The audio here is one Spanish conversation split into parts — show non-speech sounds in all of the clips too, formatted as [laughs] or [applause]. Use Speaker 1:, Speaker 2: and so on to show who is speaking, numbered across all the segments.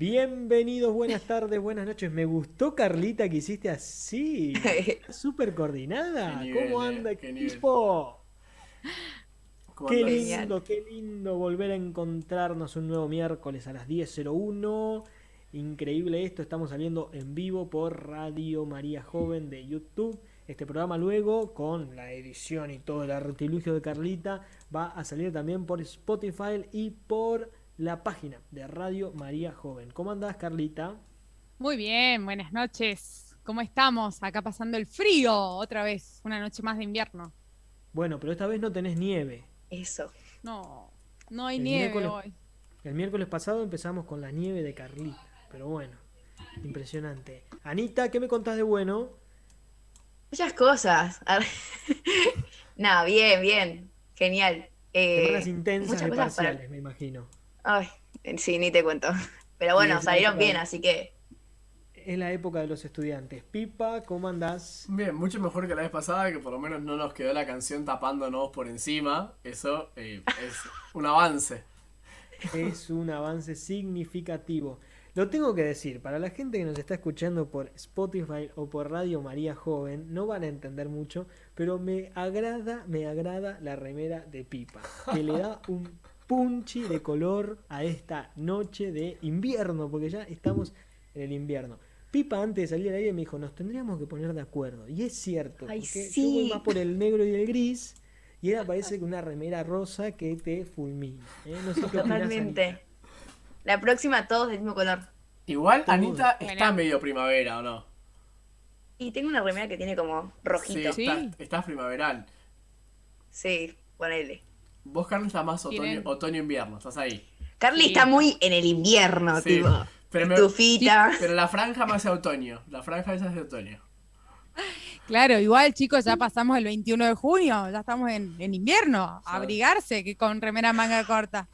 Speaker 1: Bienvenidos, buenas tardes, buenas noches. Me gustó Carlita que hiciste así. [laughs] Súper coordinada.
Speaker 2: Nivel,
Speaker 1: ¿Cómo
Speaker 2: eh,
Speaker 1: anda,
Speaker 2: qué
Speaker 1: equipo?
Speaker 2: ¿Cómo
Speaker 1: Qué lindo, qué lindo volver a encontrarnos un nuevo miércoles a las 10.01. Increíble esto, estamos saliendo en vivo por Radio María Joven de YouTube. Este programa luego, con la edición y todo el artilugio de Carlita, va a salir también por Spotify y por la página de Radio María Joven. ¿Cómo andás, Carlita?
Speaker 3: Muy bien, buenas noches. ¿Cómo estamos? Acá pasando el frío otra vez, una noche más de invierno.
Speaker 1: Bueno, pero esta vez no tenés nieve.
Speaker 4: Eso.
Speaker 3: No, no hay
Speaker 1: El
Speaker 3: nieve hoy.
Speaker 1: El miércoles pasado empezamos con la nieve de Carlita, pero bueno, impresionante. Anita, ¿qué me contás de bueno?
Speaker 4: Muchas cosas. Nada, [laughs] bien, bien. Genial. Eh,
Speaker 1: Semanas intensas
Speaker 4: muchas
Speaker 1: de
Speaker 4: para-
Speaker 1: parciales, me imagino.
Speaker 4: Ay, sí, ni te cuento. [laughs] Pero bueno, salieron bien,
Speaker 1: de-
Speaker 4: así que.
Speaker 1: Es la época de los estudiantes. Pipa, ¿cómo andás?
Speaker 2: Bien, mucho mejor que la vez pasada, que por lo menos no nos quedó la canción tapándonos por encima. Eso eh, es [laughs] un avance.
Speaker 1: Es un avance significativo. Lo tengo que decir, para la gente que nos está escuchando por Spotify o por Radio María Joven, no van a entender mucho, pero me agrada, me agrada la remera de Pipa, que le da un [laughs] punchi de color a esta noche de invierno, porque ya estamos en el invierno. Pipa antes de salir al aire me dijo, nos tendríamos que poner de acuerdo. Y es cierto,
Speaker 4: Ay,
Speaker 1: porque yo
Speaker 4: sí.
Speaker 1: voy más por el negro y el gris, y era parece [laughs] que una remera rosa que te fulmina. ¿eh? No sé qué opinás,
Speaker 4: Totalmente. La próxima todos del mismo color.
Speaker 2: Igual
Speaker 1: Todo.
Speaker 2: Anita está
Speaker 3: Bueno.
Speaker 2: medio primavera, ¿o no?
Speaker 4: Y tengo una remera que tiene como rojito.
Speaker 2: Sí,
Speaker 4: Sí,
Speaker 3: Sí.
Speaker 2: está- estás primaveral.
Speaker 4: ponele.
Speaker 2: Vos, Carlos, estás más otoño-invierno, estás ahí.
Speaker 4: Carly
Speaker 3: Sí.
Speaker 4: está muy en el invierno,
Speaker 2: Sí,
Speaker 4: tipo.
Speaker 2: pero me-
Speaker 4: Estufita.
Speaker 2: Pero la franja más de otoño. La franja esa es de otoño.
Speaker 3: Claro, igual chicos, ya pasamos el 21 de junio, ya estamos en, en invierno.
Speaker 2: Sí.
Speaker 3: Abrigarse que con remera manga corta.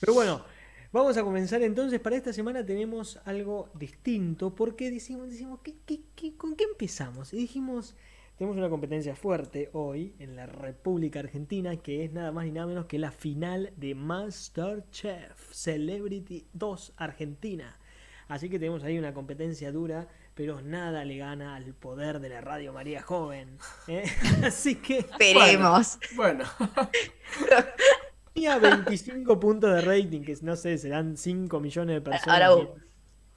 Speaker 1: Pero bueno, vamos a comenzar entonces. Para esta semana tenemos algo distinto porque decimos, decimos ¿qué, qué- qué- con qué empezamos? Y dijimos, tenemos una competencia fuerte hoy en la República Argentina que es nada más y nada menos que la final de MasterChef Celebrity 2 Argentina. Así que tenemos ahí una competencia dura, pero nada le gana al poder de la Radio María Joven. ¿eh? [laughs] Así que
Speaker 4: Esperemos.
Speaker 2: Bueno, [laughs]
Speaker 1: tenía 25 puntos de rating, que no sé, serán 5 millones de personas.
Speaker 4: Ahora,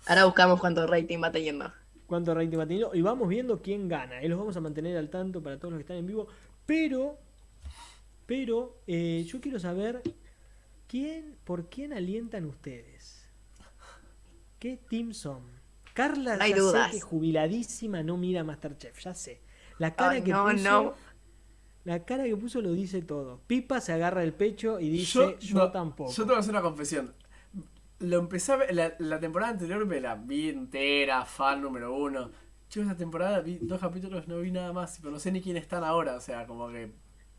Speaker 4: ahora buscamos cuánto rating va teniendo.
Speaker 1: Cuánto rating va teniendo y vamos viendo quién gana. Y los vamos a mantener al tanto para todos los que están en vivo. Pero, pero, eh, yo quiero saber quién, por quién alientan ustedes. ¿Qué team son? Carla,
Speaker 4: No hay
Speaker 1: ya
Speaker 4: dudas.
Speaker 1: sé que jubiladísima no mira Masterchef, ya sé. La cara que
Speaker 4: no,
Speaker 1: puso,
Speaker 4: no.
Speaker 1: la cara que puso lo dice todo. Pipa se agarra el pecho y dice,
Speaker 2: yo,
Speaker 1: yo,
Speaker 2: no,
Speaker 1: tampoco.
Speaker 2: Yo tengo que hacer una confesión. Lo empecé a ver, la, la temporada anterior me la vi entera, fan número uno. Yo esa temporada vi dos capítulos, no vi nada más, pero no sé ni quiénes están ahora, o sea, como que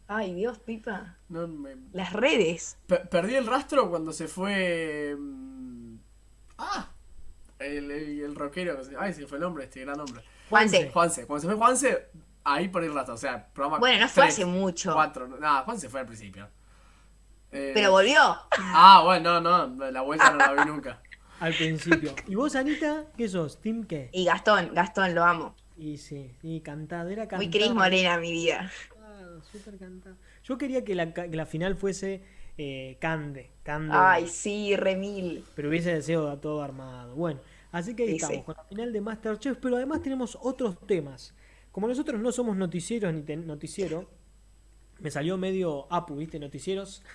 Speaker 4: Ay, Dios, pipa.
Speaker 2: no me-
Speaker 4: Las redes.
Speaker 2: Per- perdí el rastro cuando se fue. mm, ¡Ah! El, el, el rockero. Ay, se fue el nombre, este gran hombre.
Speaker 4: Juanse.
Speaker 2: Juanse. Cuando se fue Juanse, ahí perdí el rastro. O sea, programa.
Speaker 4: Bueno, no fue
Speaker 2: tres,
Speaker 4: hace mucho.
Speaker 2: Cuatro. Nada, Juan se fue al principio. Eh,
Speaker 4: Pero volvió.
Speaker 2: Ah, bueno, no, no. La vuelta no la vi nunca. [laughs]
Speaker 1: Al principio. ¿Y vos, Anita, qué sos? ¿Team qué?
Speaker 4: Y Gastón, Gastón, lo amo.
Speaker 1: Y sí, y cantadera
Speaker 4: Muy
Speaker 1: cantado.
Speaker 4: Cris Morena, mi vida.
Speaker 1: Claro, súper cantado. Yo quería que la, que la final fuese eh, Cande, Cande,
Speaker 4: Ay, sí, remil.
Speaker 1: pero hubiese deseo todo armado. Bueno, así que ahí
Speaker 4: Sí,
Speaker 1: estamos,
Speaker 4: sí.
Speaker 1: con la final de Masterchef, pero además tenemos otros temas. Como nosotros no somos noticieros ni ten- noticiero, me salió medio apu, ¿viste? Noticieros. [laughs]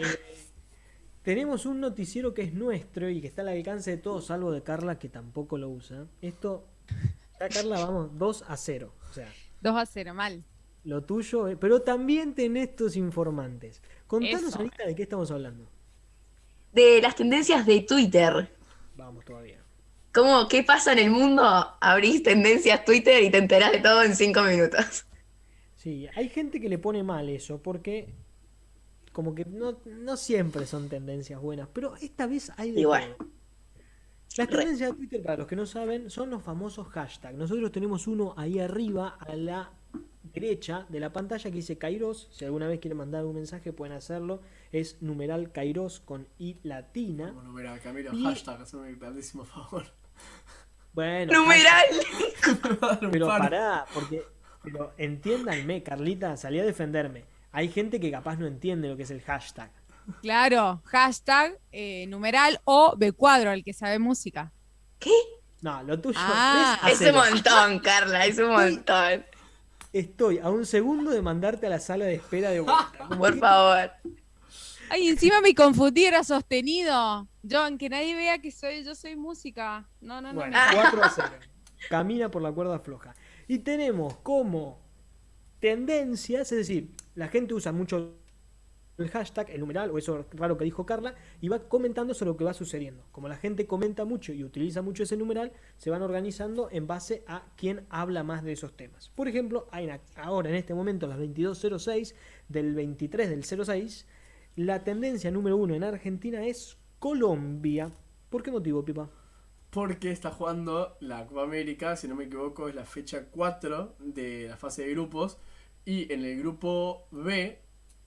Speaker 1: Eh, tenemos un noticiero que es nuestro y que está al alcance de todos, salvo de Carla, que tampoco lo usa. Esto, ya Carla, vamos 2 a 0. O sea,
Speaker 3: 2 a 0, mal.
Speaker 1: lo tuyo, eh, pero también tenés tus informantes. Contanos,
Speaker 3: Eso.
Speaker 1: Anita, de qué estamos hablando.
Speaker 4: De las tendencias de Twitter.
Speaker 1: Vamos todavía.
Speaker 4: ¿Cómo, qué pasa en el mundo? Abrís tendencias Twitter y te enterás de todo en cinco minutos.
Speaker 1: Sí, hay gente que le pone mal eso, porque como que no, no siempre son tendencias buenas, pero esta vez hay de todo. Las tendencias de Twitter, para los que no saben, son los famosos hashtags. Nosotros tenemos uno ahí arriba a la derecha de la pantalla que dice Kairos. Si alguna vez quieren mandar un mensaje, pueden hacerlo. Es numeral Kairos con I latina.
Speaker 2: Bueno, mira, Camilo,
Speaker 1: Y-
Speaker 2: hashtag, hazme un grandísimo favor.
Speaker 1: Bueno,
Speaker 4: Numeral. [laughs]
Speaker 2: Un
Speaker 1: Pero pará, porque pero entiéndanme, Carlita, salí a defenderme. Hay gente que capaz no entiende lo que es el hashtag.
Speaker 3: Claro, hashtag, eh, numeral o B cuadro, el que sabe música.
Speaker 4: ¿Qué?
Speaker 1: No, lo tuyo
Speaker 3: Ah.
Speaker 1: 3 a
Speaker 4: Es un
Speaker 1: 0.
Speaker 4: montón, Carla, es un montón.
Speaker 1: Estoy a un segundo de mandarte a la sala de espera de vuelta. [laughs]
Speaker 4: Por favor.
Speaker 3: Ay, encima me confundí, era sostenido. John, que nadie vea que soy, yo soy música. No, no, no.
Speaker 1: Bueno,
Speaker 3: no.
Speaker 1: 4 a 0. Camina por la cuerda floja. Y tenemos como tendencias, es decir, la gente usa mucho el hashtag, el numeral, o eso raro que dijo Carla, y va comentando sobre lo que va sucediendo. Como la gente comenta mucho y utiliza mucho ese numeral, se van organizando en base a quién habla más de esos temas. Por ejemplo, hay ahora en este momento, las 22.06 del 23 del 06, la tendencia número uno en Argentina es Colombia. ¿Por qué motivo, Pipa?
Speaker 2: Porque está jugando la Copa América, si no me equivoco, es la fecha 4 de la fase de grupos. Y en el grupo B,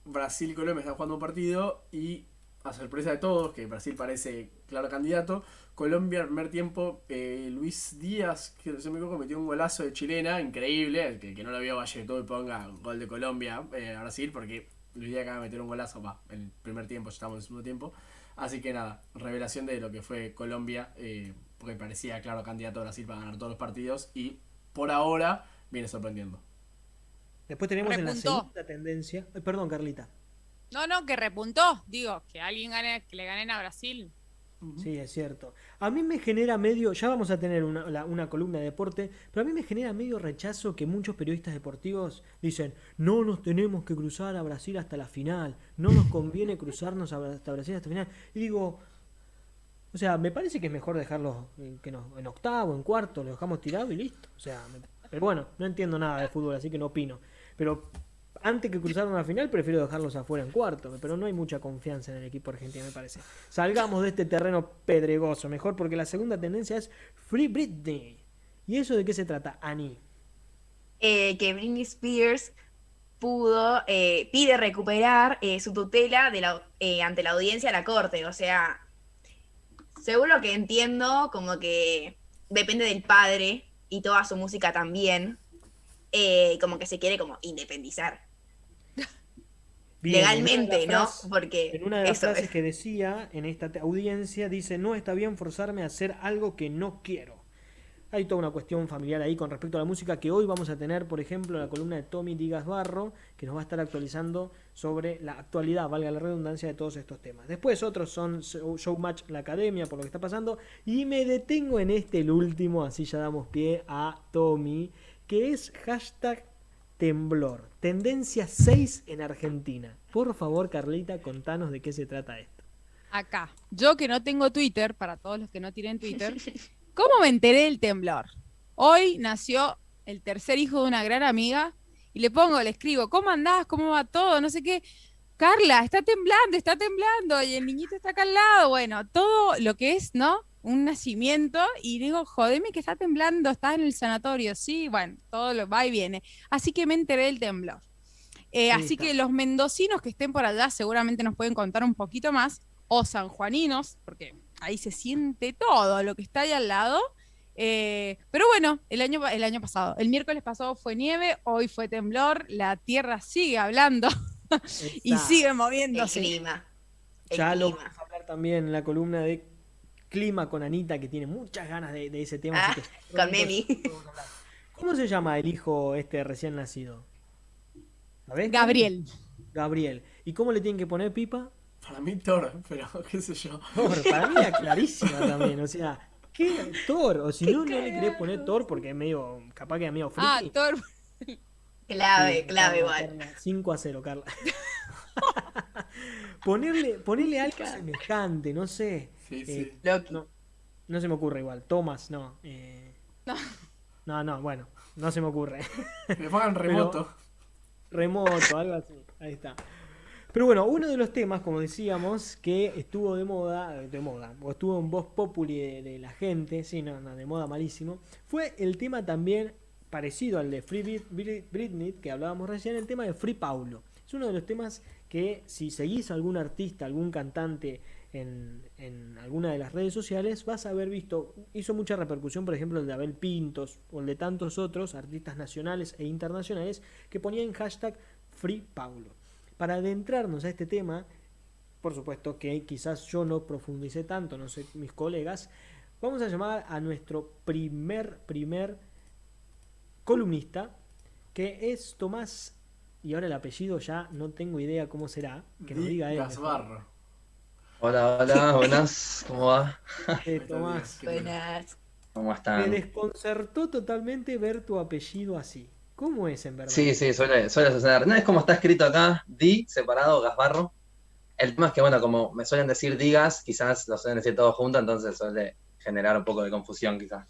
Speaker 2: Brasil y Colombia están jugando un partido. Y a sorpresa de todos, que Brasil parece claro candidato, Colombia al primer tiempo, eh, Luis Díaz, que si no me equivoco, metió un golazo de chilena, increíble. Que, que no lo vio vaya todo y ponga gol de Colombia eh, a Brasil, porque Luis Díaz acaba de meter un golazo, va, en el primer tiempo, ya estamos en el segundo tiempo. Así que nada, revelación de lo que fue Colombia, eh, porque parecía claro candidato a Brasil para ganar todos los partidos y por ahora viene sorprendiendo.
Speaker 1: Después tenemos en la
Speaker 3: Repuntó.
Speaker 1: segunda tendencia. Ay, perdón, Carlita.
Speaker 3: No, no, que repuntó. Digo, que alguien gane, que le ganen a Brasil.
Speaker 1: Sí, es cierto. A mí me genera medio, ya vamos a tener una, la- una columna de deporte, pero a mí me genera medio rechazo que muchos periodistas deportivos dicen, no nos tenemos que cruzar a Brasil hasta la final, no nos conviene [laughs] cruzarnos a hasta Brasil hasta la final. Y digo, o sea, me parece que es mejor dejarlos en, que nos- en octavo, en cuarto, lo dejamos tirado y listo. O sea, me- pero bueno, no entiendo nada de fútbol, así que no opino. Pero antes que cruzarnos a la final, prefiero dejarlos afuera en cuarto. Pero no hay mucha confianza en el equipo argentino, me parece. Salgamos de este terreno pedregoso, mejor, porque la segunda tendencia es Free Britney. ¿Y eso de qué se trata, Ani?
Speaker 4: Eh, que Britney Spears pudo, eh, pide recuperar eh, su tutela de la, eh, ante la audiencia de la corte. O sea, según lo que entiendo, como que depende del padre y toda su música también, eh, como que se quiere como independizar. [laughs]
Speaker 1: Bien,
Speaker 4: Legalmente, ¿no? Porque
Speaker 1: En una de las
Speaker 4: eso
Speaker 1: frases
Speaker 4: es.
Speaker 1: que decía en esta audiencia, dice, no está bien forzarme a hacer algo que no quiero. Hay toda una cuestión familiar ahí con respecto a la música que hoy vamos a tener, por ejemplo, en la columna de Tommy Digas Barro, que nos va a estar actualizando sobre la actualidad, valga la redundancia, de todos estos temas. Después otros son Show- Showmatch, la academia, por lo que está pasando. Y me detengo en este, el último, así ya damos pie a Tommy, que es hashtag temblor. Tendencia 6 en Argentina. Por favor, Carlita, contanos de qué se trata esto.
Speaker 3: Acá. Yo que no tengo Twitter, para todos los que no tienen Twitter, [laughs] ¿cómo me enteré del temblor? Hoy nació el tercer hijo de una gran amiga y le pongo, le escribo, ¿cómo andás? ¿Cómo va todo? No sé qué. Carla, está temblando, está temblando y el niñito está acá al lado. Bueno, todo lo que es, ¿no? Un nacimiento y digo, jodeme que está temblando, está en el sanatorio. Sí, bueno, todo lo va y viene. Así que me enteré del temblor. Eh,
Speaker 1: Sí,
Speaker 3: así que los mendocinos que estén por allá seguramente nos pueden contar un poquito más, o sanjuaninos, porque ahí se siente todo lo que está ahí al lado. Eh, pero bueno, el año, el año pasado, el miércoles pasado fue nieve, hoy fue temblor, la tierra sigue hablando [laughs] y sigue
Speaker 4: El
Speaker 3: moviéndose.
Speaker 4: clima. El
Speaker 1: Ya lo
Speaker 4: clima.
Speaker 1: vamos a hablar también en la columna de clima con Anita, que tiene muchas ganas de, de ese tema.
Speaker 4: Ah,
Speaker 1: así que
Speaker 4: con Memi.
Speaker 1: ¿Cómo se llama el hijo este recién nacido? ¿Sabés?
Speaker 3: Gabriel.
Speaker 1: Gabriel. ¿Y cómo le tienen que poner pipa?
Speaker 2: Para mí Thor, pero [laughs] qué sé yo.
Speaker 1: Thor, para mí era clarísima también. O sea, ¿qué? Thor. O si no, no le querés poner Thor porque es medio. Capaz que es medio friki.
Speaker 3: Ah, Thor.
Speaker 4: Clave,
Speaker 1: Sí,
Speaker 4: clave igual.
Speaker 1: Carla, 5 a 0, Carla. ponerle, ponerle algo semejante, no sé.
Speaker 2: Sí,
Speaker 1: Eh,
Speaker 2: sí.
Speaker 4: Loki.
Speaker 1: No, no se me ocurre igual. Thomas, no. eh,
Speaker 3: No.
Speaker 1: no, no, bueno, no se me ocurre.
Speaker 2: Le pongan remoto.
Speaker 1: Remoto, algo así. Ahí está. Pero bueno, uno de los temas, como decíamos, que estuvo de moda, de moda, o estuvo en voz populi de, la gente, sí, no, no, de moda malísimo, fue el tema también parecido al de Free Brit- Brit- Britney, que hablábamos recién, el tema de Free Paulo. Es uno de los temas que si seguís a algún artista, algún cantante en, en alguna de las redes sociales, vas a haber visto, hizo mucha repercusión, por ejemplo, el de Abel Pintos o el de tantos otros artistas nacionales e internacionales que ponían hashtag Free Paulo. Para adentrarnos a este tema, por supuesto que quizás yo no profundicé tanto, no sé mis colegas, vamos a llamar a nuestro primer, primer columnista, que es Tomás, y ahora el apellido ya no tengo idea cómo será, que nos
Speaker 2: Di
Speaker 1: diga él.
Speaker 2: Gasbarro.
Speaker 5: Hola, hola, [laughs] buenas, ¿cómo va?
Speaker 1: Eh, Tomás.
Speaker 4: Buenas.
Speaker 5: ¿Cómo
Speaker 1: me
Speaker 5: están?
Speaker 1: desconcertó totalmente ver tu apellido así. ¿Cómo es en verdad?
Speaker 5: Sí, sí, suele, suele suceder. No es como está escrito acá, Di, separado, Gasbarro. El tema es que, bueno, como me suelen decir digas, quizás lo suelen decir todos juntos, entonces suele generar un poco de confusión, quizás.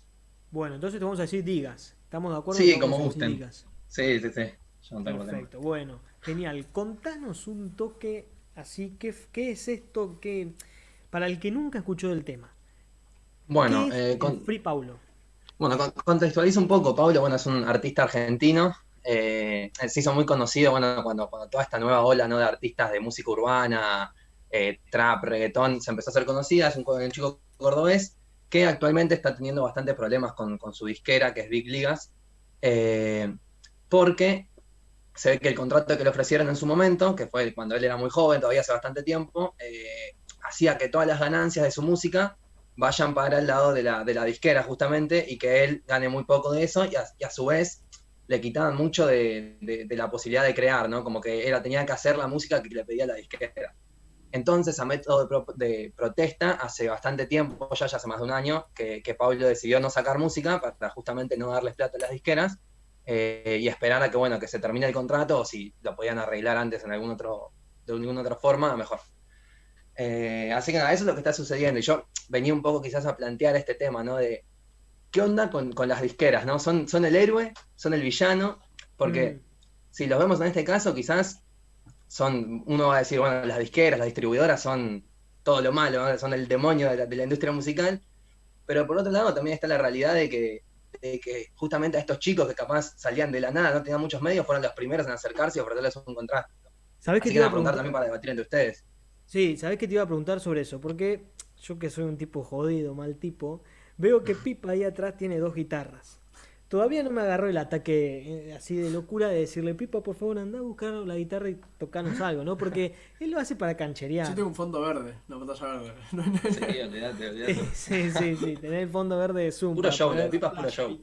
Speaker 1: Bueno, entonces te vamos a decir digas. ¿Estamos de acuerdo?
Speaker 5: Sí, como gusten.
Speaker 1: digas.
Speaker 5: Sí, sí, sí. Yo no tengo.
Speaker 1: Perfecto, bueno, genial. Contanos un toque así, ¿qué, qué es esto que para el que nunca escuchó del tema?
Speaker 5: Bueno,
Speaker 1: ¿Qué es
Speaker 5: eh, con-
Speaker 1: Free Paulo?
Speaker 5: Bueno, con- contextualizo un poco. Pablo, bueno, es un artista argentino. Eh, se hizo muy conocido, bueno, cuando, toda esta nueva ola, ¿no? de artistas de música urbana, eh, trap, reggaetón, se empezó a hacer conocida. Es un, un chico cordobés que actualmente está teniendo bastantes problemas con, con su disquera, que es Big Ligas, eh, porque se ve que el contrato que le ofrecieron en su momento, que fue cuando él era muy joven, todavía hace bastante tiempo, eh, hacía que todas las ganancias de su música vayan para el lado de la, de la disquera justamente y que él gane muy poco de eso y a, y a su vez le quitaban mucho de, de- de la posibilidad de crear, ¿no? Como que era, tenía que hacer la música que le pedía la disquera. Entonces, a método de, pro- de protesta, hace bastante tiempo, ya, ya hace más de un año, que, que Pablo decidió no sacar música para justamente no darles plata a las disqueras eh, y esperar a que, bueno, que se termine el contrato o si lo podían arreglar antes en algún otro, de alguna otra forma, mejor. Eh, así que nada, eso es lo que está sucediendo. Y yo venía un poco quizás a plantear este tema, ¿no? De qué onda con, con las disqueras, ¿no? ¿Son, ¿Son el héroe? ¿Son el villano? Porque
Speaker 1: Mm,
Speaker 5: si los vemos en este caso, quizás son, uno va a decir, bueno, las disqueras, las distribuidoras son todo lo malo, ¿no? son el demonio de la, de la industria musical. Pero por otro lado también está la realidad de que, de que justamente a estos chicos que capaz salían de la nada, no tenían muchos medios, fueron los primeros en acercarse y ofrecerles un contrato.
Speaker 1: ¿Sabés qué te iba a
Speaker 5: preguntar? también para debatir entre ustedes.
Speaker 1: Sí, ¿sabés qué te iba a preguntar sobre eso? Porque yo que soy un tipo jodido, mal tipo, veo que [laughs] Pipa ahí atrás tiene dos guitarras. Todavía no me agarró el ataque eh, así de locura de decirle, Pipa, por favor, anda a buscar la guitarra y tocanos [laughs] algo, ¿no? Porque él lo hace para cancherear.
Speaker 2: Yo tengo un fondo verde, una pantalla verde. [laughs]
Speaker 5: Sí, olvídate, olvídate.
Speaker 1: Sí, sí, sí, tener el fondo verde de Zoom.
Speaker 5: Puro
Speaker 1: para
Speaker 5: show, la pipa es puro show.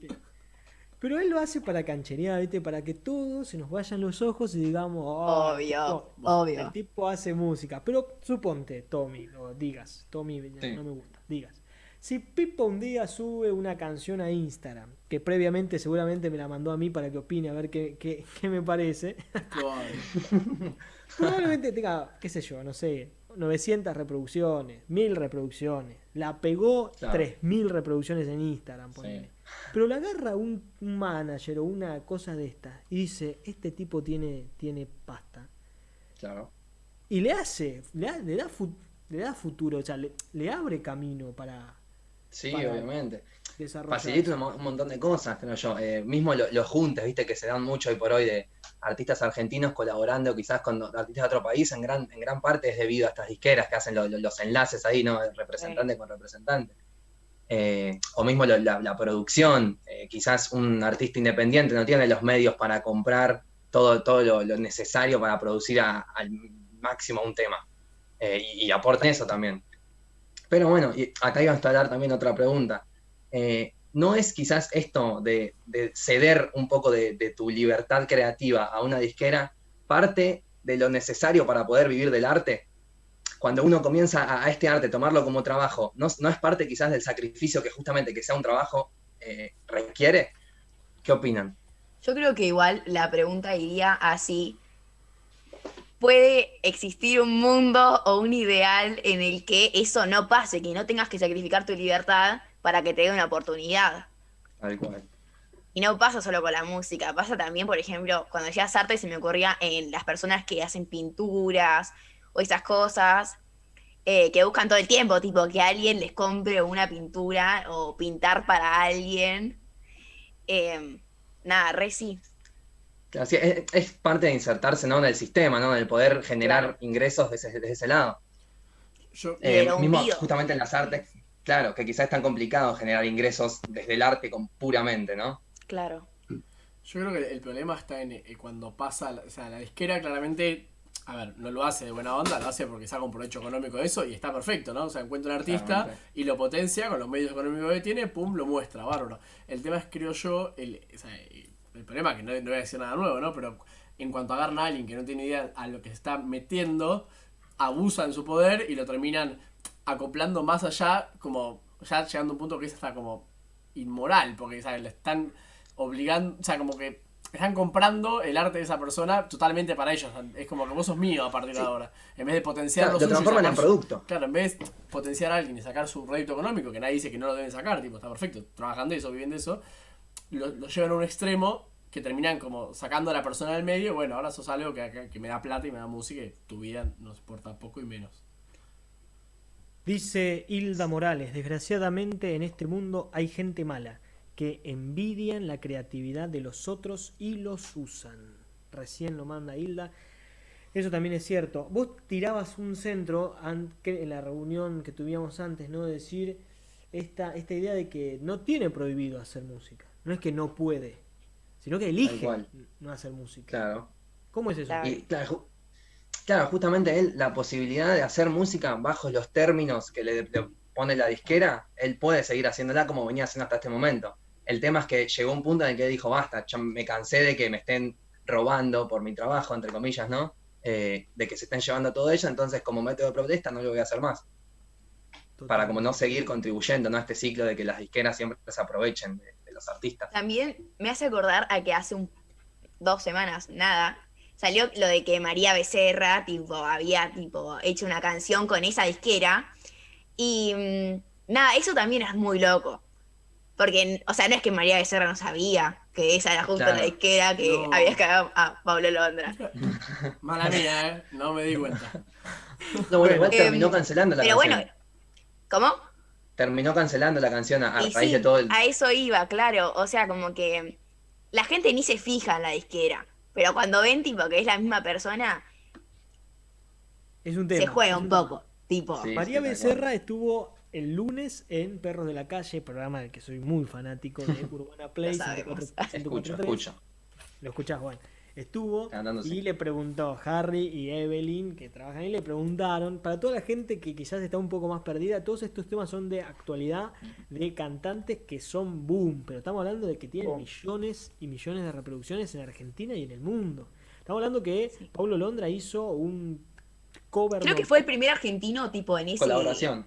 Speaker 1: Pero él lo hace para cancherear, ¿viste? Para que todos se nos vayan los ojos y digamos, "Oh, el
Speaker 4: Obvio,
Speaker 1: tipo-
Speaker 4: obvio.
Speaker 1: El tipo hace música. Pero suponte, Tommy, o digas, Tommy
Speaker 5: Sí.
Speaker 1: no me gusta, digas. Si Pipa un día sube una canción a Instagram, que previamente seguramente me la mandó a mí para que opine a ver qué, qué, [laughs] qué me parece,
Speaker 2: Probable.
Speaker 1: probablemente tenga, qué sé yo, no sé, 900 reproducciones, 1000 reproducciones. La pegó
Speaker 5: Claro.
Speaker 1: 3000 reproducciones en Instagram, ponele. Pero la agarra un, manager o una cosa de estas y dice, este tipo tiene, tiene pasta.
Speaker 5: Claro.
Speaker 1: Y le hace, le, da- le da, fu- le da futuro, o sea, le, le abre camino para
Speaker 5: Sí,
Speaker 1: Para-
Speaker 5: obviamente.
Speaker 1: desarrollar.
Speaker 5: Facilita un, un montón de cosas, creo yo. Eh, mismo lo- los juntes, viste, que se dan mucho hoy por hoy de artistas argentinos colaborando quizás con artistas de otro país, en gran, en gran parte es debido a estas disqueras que hacen lo- lo- los enlaces ahí, ¿no? De representante con representante. Eh, o mismo la, producción, eh, quizás un artista independiente no tiene los medios para comprar todo, todo lo, necesario para producir al máximo un tema. Eh, y, y aporta eso también. Pero bueno, y acá iba a instalar también otra pregunta. ¿No es quizás esto de, de ceder un poco de tu libertad creativa a una disquera parte de lo necesario para poder vivir del arte? Cuando uno comienza a, a este arte, tomarlo como trabajo, ¿no, no es parte quizás del sacrificio que justamente que sea un trabajo eh, requiere? ¿Qué opinan?
Speaker 4: Yo creo que igual la pregunta iría así. ¿Puede existir un mundo o un ideal en el que eso no pase, que no tengas que sacrificar tu libertad para que te dé una oportunidad?
Speaker 5: Tal cual.
Speaker 4: Y no pasa solo con la música, pasa también, por ejemplo, cuando decías arte se me ocurría en las personas que hacen pinturas o esas cosas, eh, que buscan todo el tiempo, tipo que alguien les compre una pintura o pintar para alguien. Eh, nada, re sí.
Speaker 5: Es, es parte de insertarse ¿no? en el sistema, ¿no? En el poder generar
Speaker 4: Claro.
Speaker 5: ingresos desde, desde ese lado.
Speaker 2: Yo,
Speaker 5: Eh, mismo justamente en las artes, claro, que quizás es tan complicado generar ingresos desde el arte con puramente, ¿no?
Speaker 4: Claro.
Speaker 2: Yo creo que el problema está en eh, cuando pasa, o sea, la disquera claramente, a ver, no lo hace de buena onda, lo hace porque saca un provecho económico de eso y está perfecto, ¿no? O sea, encuentra un artista
Speaker 5: Claramente.
Speaker 2: y lo potencia con los medios económicos que tiene, pum, lo muestra, bárbaro. El tema es, creo yo, el, o sea, el problema, que no, no voy a decir nada nuevo, ¿no? Pero en cuanto agarran a alguien que no tiene idea a lo que se está metiendo, abusan su poder y lo terminan acoplando más allá, como ya llegando a un punto que es hasta como inmoral, porque ¿sabes? le están obligando, o sea, como que están comprando el arte de esa persona totalmente para ellos. Es como que vos sos mío a partir de ahora. En vez de potenciar
Speaker 5: Claro,
Speaker 2: lo
Speaker 5: lo transforman en
Speaker 2: su-
Speaker 5: producto.
Speaker 2: Claro, en vez de potenciar a alguien y sacar su rédito económico, que nadie dice que no lo deben sacar, tipo, está perfecto, trabajan de eso, viven de eso, lo, lo llevan a un extremo que terminan como sacando a la persona del medio, bueno, ahora sos algo que, que- que me da plata y me da música y tu vida nos importa poco y menos.
Speaker 1: Dice Hilda Morales, desgraciadamente en este mundo hay gente mala que envidian la creatividad de los otros y los usan. Recién lo manda Hilda. Eso también es cierto. Vos tirabas un centro en la reunión que tuvimos antes, ¿no? De decir esta, esta idea de que no tiene prohibido hacer música. No es que no puede, sino que elige no hacer música.
Speaker 5: Claro.
Speaker 1: ¿Cómo es eso?
Speaker 4: Claro.
Speaker 5: Y claro, ju- claro, justamente él, la posibilidad de hacer música bajo los términos que le, le pone la disquera, él puede seguir haciéndola como venía haciendo hasta este momento. El tema es que llegó un punto en el que dijo, basta, ya me cansé de que me estén robando por mi trabajo, entre comillas, ¿no? Eh, de que se estén llevando todo ello, entonces como método de protesta no lo voy a hacer más. Para como no seguir contribuyendo ¿no? a este ciclo de que las disqueras siempre se aprovechen de, de los artistas.
Speaker 4: También me hace acordar a que hace un, dos semanas, nada, salió lo de que María Becerra, tipo, había tipo hecho una canción con esa disquera. Y mm, nada, eso también es muy loco. Porque, o sea, no es que María Becerra no sabía que esa era justo
Speaker 5: Claro.
Speaker 4: la disquera que
Speaker 2: No.
Speaker 4: había cagado a Pablo Londra. [laughs]
Speaker 2: Mala mía, ¿eh? No me di cuenta.
Speaker 5: No, bueno, igual
Speaker 4: Em,
Speaker 5: terminó cancelando la
Speaker 4: Pero
Speaker 5: canción.
Speaker 4: bueno, ¿cómo?
Speaker 5: Terminó cancelando la canción a, a raíz
Speaker 4: sí,
Speaker 5: de todo el...
Speaker 4: a eso iba, claro. O sea, como que la gente ni se fija en la disquera. Pero cuando ven, tipo, que es la misma persona,
Speaker 1: Es un tema.
Speaker 4: se juega un poco. Tipo,
Speaker 5: Sí.
Speaker 1: María Becerra estuvo el lunes en Perros de la Calle, programa del que soy muy fanático de [laughs] Urbana Play.
Speaker 4: Lo sabemos.
Speaker 1: 104- [laughs]
Speaker 5: Escucho,
Speaker 1: 104.3.
Speaker 5: escucho.
Speaker 1: Lo escuchás, Juan. Estuvo y
Speaker 5: sí.
Speaker 1: le preguntó Harry y Evelyn, que trabajan ahí, le preguntaron, para toda la gente que quizás está un poco más perdida, todos estos temas son de actualidad, de cantantes que son boom, pero estamos hablando de que tienen
Speaker 5: Boom.
Speaker 1: millones y millones de reproducciones en Argentina y en el mundo. Estamos hablando que Pablo Londra hizo un cover.
Speaker 4: creo que fue el primer argentino, tipo, en ese,
Speaker 5: Colaboración.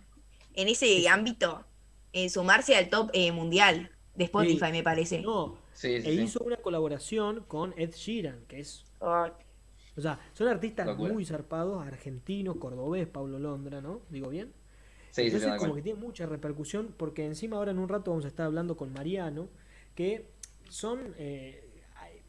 Speaker 4: En ese ámbito, en sumarse al top eh, mundial de Spotify,
Speaker 1: Sí.
Speaker 4: me parece.
Speaker 1: No,
Speaker 5: Sí, sí,
Speaker 1: e
Speaker 5: sí.
Speaker 1: hizo una colaboración con Ed Sheeran, que es
Speaker 4: Oh,
Speaker 1: O sea, son artistas
Speaker 5: Locura.
Speaker 1: muy zarpados, argentinos, cordobés, Pablo Londra, ¿no? Digo bien.
Speaker 5: Sí, sí,
Speaker 1: Entonces como
Speaker 5: cual.
Speaker 1: que tiene mucha repercusión, porque encima ahora en un rato vamos a estar hablando con Mariano, que son eh, hay-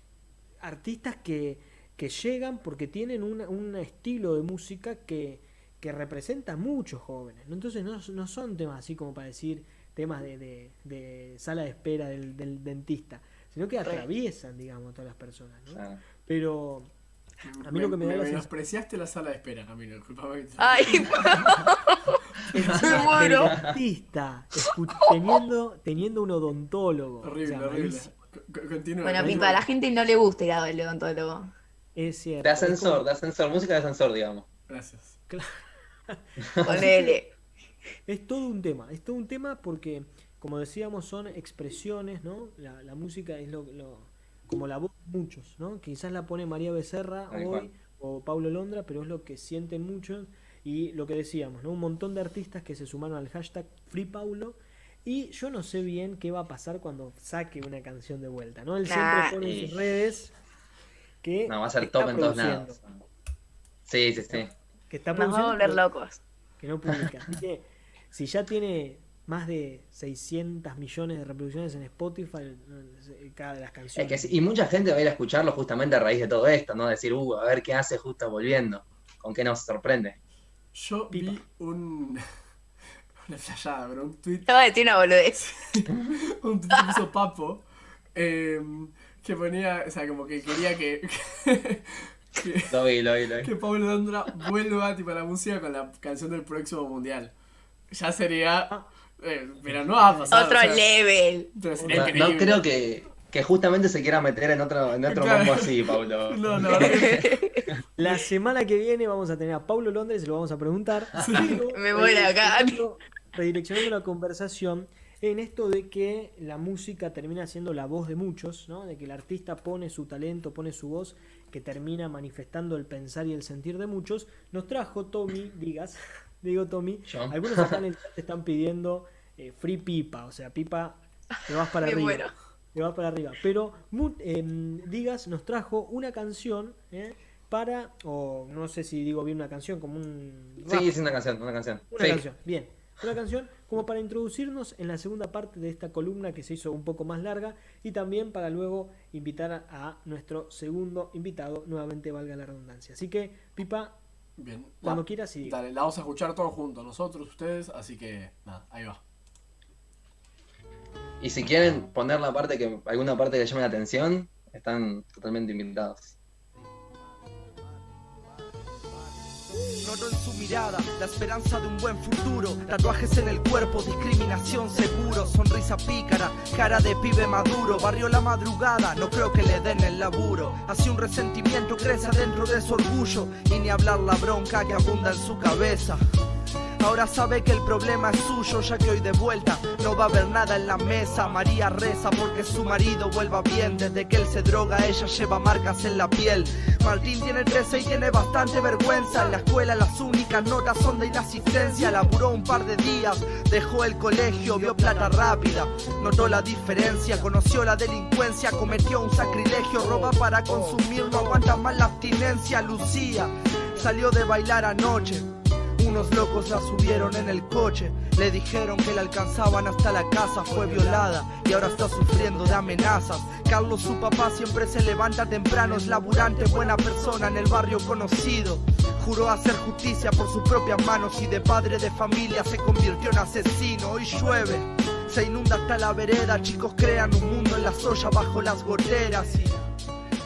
Speaker 1: artistas que, que llegan porque tienen una- un estilo de música que, que representa a muchos jóvenes. ¿no? Entonces no, no son temas así como para decir temas de, de- de sala de espera del, del dentista, sino que atraviesan, digamos, a todas las personas. ¿no? Pero a mí lo que me da la sensación...
Speaker 2: menospreciaste la sala de espera, Camilo, disculpame.
Speaker 4: Ay, [laughs] [laughs] Me muero.
Speaker 1: dentista, teniendo, teniendo un odontólogo.
Speaker 2: Horrible,
Speaker 1: O sea,
Speaker 2: horrible. Continúa.
Speaker 4: bueno. Pipa, a la gente no le gusta ir al odontólogo.
Speaker 1: Es cierto.
Speaker 5: De
Speaker 1: como-
Speaker 5: ascensor, de ascensor, música de ascensor, digamos.
Speaker 2: Gracias. [laughs]
Speaker 4: Ponele.
Speaker 1: Es todo un tema, es todo un tema porque, como decíamos, son expresiones, ¿no? La, la música es lo, lo- como la voz de muchos, ¿no? Quizás la pone María Becerra hoy o Pablo Londra, pero es lo que sienten muchos y lo que decíamos, ¿no? Un montón de artistas que se sumaron al hashtag Free Paulo y yo no sé bien qué va a pasar cuando saque una canción de vuelta, ¿no? Él
Speaker 4: Nah,
Speaker 1: siempre pone en sus redes que
Speaker 5: No, va a ser top en todos lados. Sí, sí, sí.
Speaker 1: Que está
Speaker 4: Nos va a volver locos.
Speaker 1: que no publica. Así que si ya tiene más de 600 millones de reproducciones en Spotify cada de las
Speaker 5: Es
Speaker 1: canciones.
Speaker 5: que sí, y mucha gente va a ir a escucharlo justamente a raíz de todo esto, ¿no? Decir, uh, a ver qué hace justo volviendo, con qué nos sorprende.
Speaker 2: Yo
Speaker 1: Pipa.
Speaker 2: vi un. [laughs] Una flayada, pero un tweet.
Speaker 4: Te voy a decir una boludez. [laughs]
Speaker 2: un tweet que puso Papo. eh, que ponía. O sea, como que quería que. [laughs] que,
Speaker 5: Lo vi, lo vi, lo vi.
Speaker 2: que Pablo Londra vuelva tipo, a la música con la canción del próximo mundial. Ya sería. eh, pero no va a pasar.
Speaker 4: Otro
Speaker 2: o sea,
Speaker 4: level.
Speaker 2: pero sería
Speaker 5: No, no creo que, que justamente se quiera meter en otro, en otro
Speaker 2: Claro.
Speaker 5: así, Pablo. [laughs]
Speaker 2: No, que- [laughs]
Speaker 1: La semana que viene vamos a tener a Paulo Londres, se lo vamos a preguntar.
Speaker 4: Me muero acá.
Speaker 1: Redireccionando la conversación en esto de que la música termina siendo la voz de muchos, ¿no? de que el artista pone su talento, pone su voz, que termina manifestando el pensar y el sentir de muchos, nos trajo Tommy, [laughs] digas, [laughs] digo Tommy,
Speaker 5: Yo.
Speaker 1: algunos acá en el chat [laughs] te están pidiendo eh, free pipa, o sea, pipa, te vas para arriba.
Speaker 4: muero.
Speaker 1: Te vas para arriba. Pero em, Digas nos trajo una canción ¿eh? para, o no sé si digo bien una canción, como un... rap.
Speaker 5: Sí, es una canción, una canción.
Speaker 1: Una
Speaker 5: Sí.
Speaker 1: canción, bien. Una canción como para introducirnos en la segunda parte de esta columna que se hizo un poco más larga y también para luego invitar a, nuestro segundo invitado, nuevamente valga la redundancia. Así que, Pipa,
Speaker 2: Bien.
Speaker 1: cuando
Speaker 2: la-
Speaker 1: quieras y diga.
Speaker 2: Dale, la vamos a escuchar todos juntos, nosotros, ustedes, así que nada, ahí va.
Speaker 5: Y si quieren poner la parte que alguna parte que llame la atención, están totalmente invitados.
Speaker 6: La esperanza de un buen futuro. Tatuajes en el cuerpo, discriminación seguro. Sonrisa pícara, cara de pibe maduro. Barrio la madrugada, no creo que le den el laburo. Así un resentimiento crece adentro de su orgullo. Y ni hablar la bronca que abunda en su cabeza. Ahora sabe que el problema es suyo, ya que hoy de vuelta no va a haber nada en la mesa. María reza porque su marido vuelva bien. Desde que él se droga, ella lleva marcas en la piel. Martín tiene 13 y tiene bastante vergüenza. En la escuela las únicas notas son de inasistencia. Laburó un par de días, dejó el colegio, vio plata rápida. Notó la diferencia, conoció la delincuencia, cometió un sacrilegio. Roba para consumir, no aguanta más la abstinencia. Lucía salió de bailar anoche. Unos locos la subieron en el coche, le dijeron que la alcanzaban hasta la casa, fue violada y ahora está sufriendo de amenazas. Carlos, su papá, siempre se levanta temprano, es laburante, buena persona en el barrio conocido. Juró hacer justicia por sus propias manos y de padre de familia se convirtió en asesino. Hoy llueve, se inunda hasta la vereda, chicos crean un mundo en la soya bajo las goteras y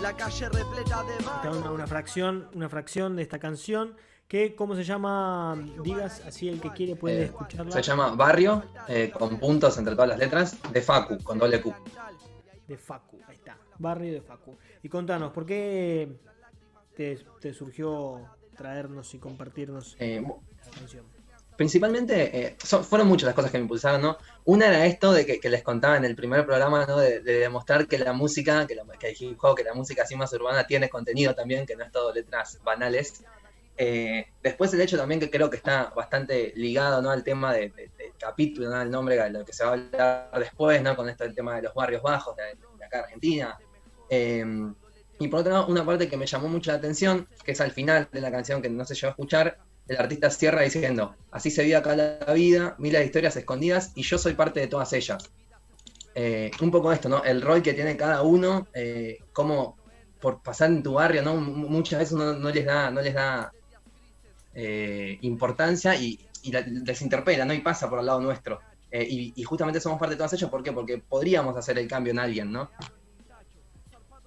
Speaker 6: la calle repleta de
Speaker 1: una fracción, una fracción de esta canción que, ¿cómo se llama? Digas, así el que quiere puede
Speaker 5: Eh,
Speaker 1: escucharla.
Speaker 5: Se llama Barrio, eh, con puntos entre todas las letras, de Facu, con doble Q.
Speaker 1: De Facu, ahí está. Barrio de Facu. Y contanos, ¿por qué te, te surgió traernos y compartirnos
Speaker 5: Eh,
Speaker 1: esta canción?
Speaker 5: principalmente, eh, son- fueron muchas las cosas que me impulsaron, ¿no? Una era esto de que, que les contaba en el primer programa, ¿no? De, de demostrar que la música, que, la, que el hip hop, que la música así más urbana tiene contenido también, que no es todo letras banales. Eh, después el hecho también que creo que está bastante ligado, ¿no? Al tema de- de- del capítulo. Al nombre, de lo que se va a hablar después, ¿no? Con esto del tema de los barrios bajos de, de acá Argentina. Eh, y por otro lado, una parte que me llamó mucho la atención, que es al final de la canción que no se llegó a escuchar, el artista cierra diciendo, así se vive acá la vida, miles historias escondidas y yo soy parte de todas ellas. Eh, un poco esto, ¿no? El rol que tiene cada uno, eh, cómo por pasar en tu barrio, ¿no? Muchas veces no les da, no les da eh, importancia y, y les interpela, ¿no? Y pasa por al lado nuestro. Eh, y, y justamente somos parte de todas ellas, ¿por qué? Porque podríamos hacer el cambio en alguien, ¿no?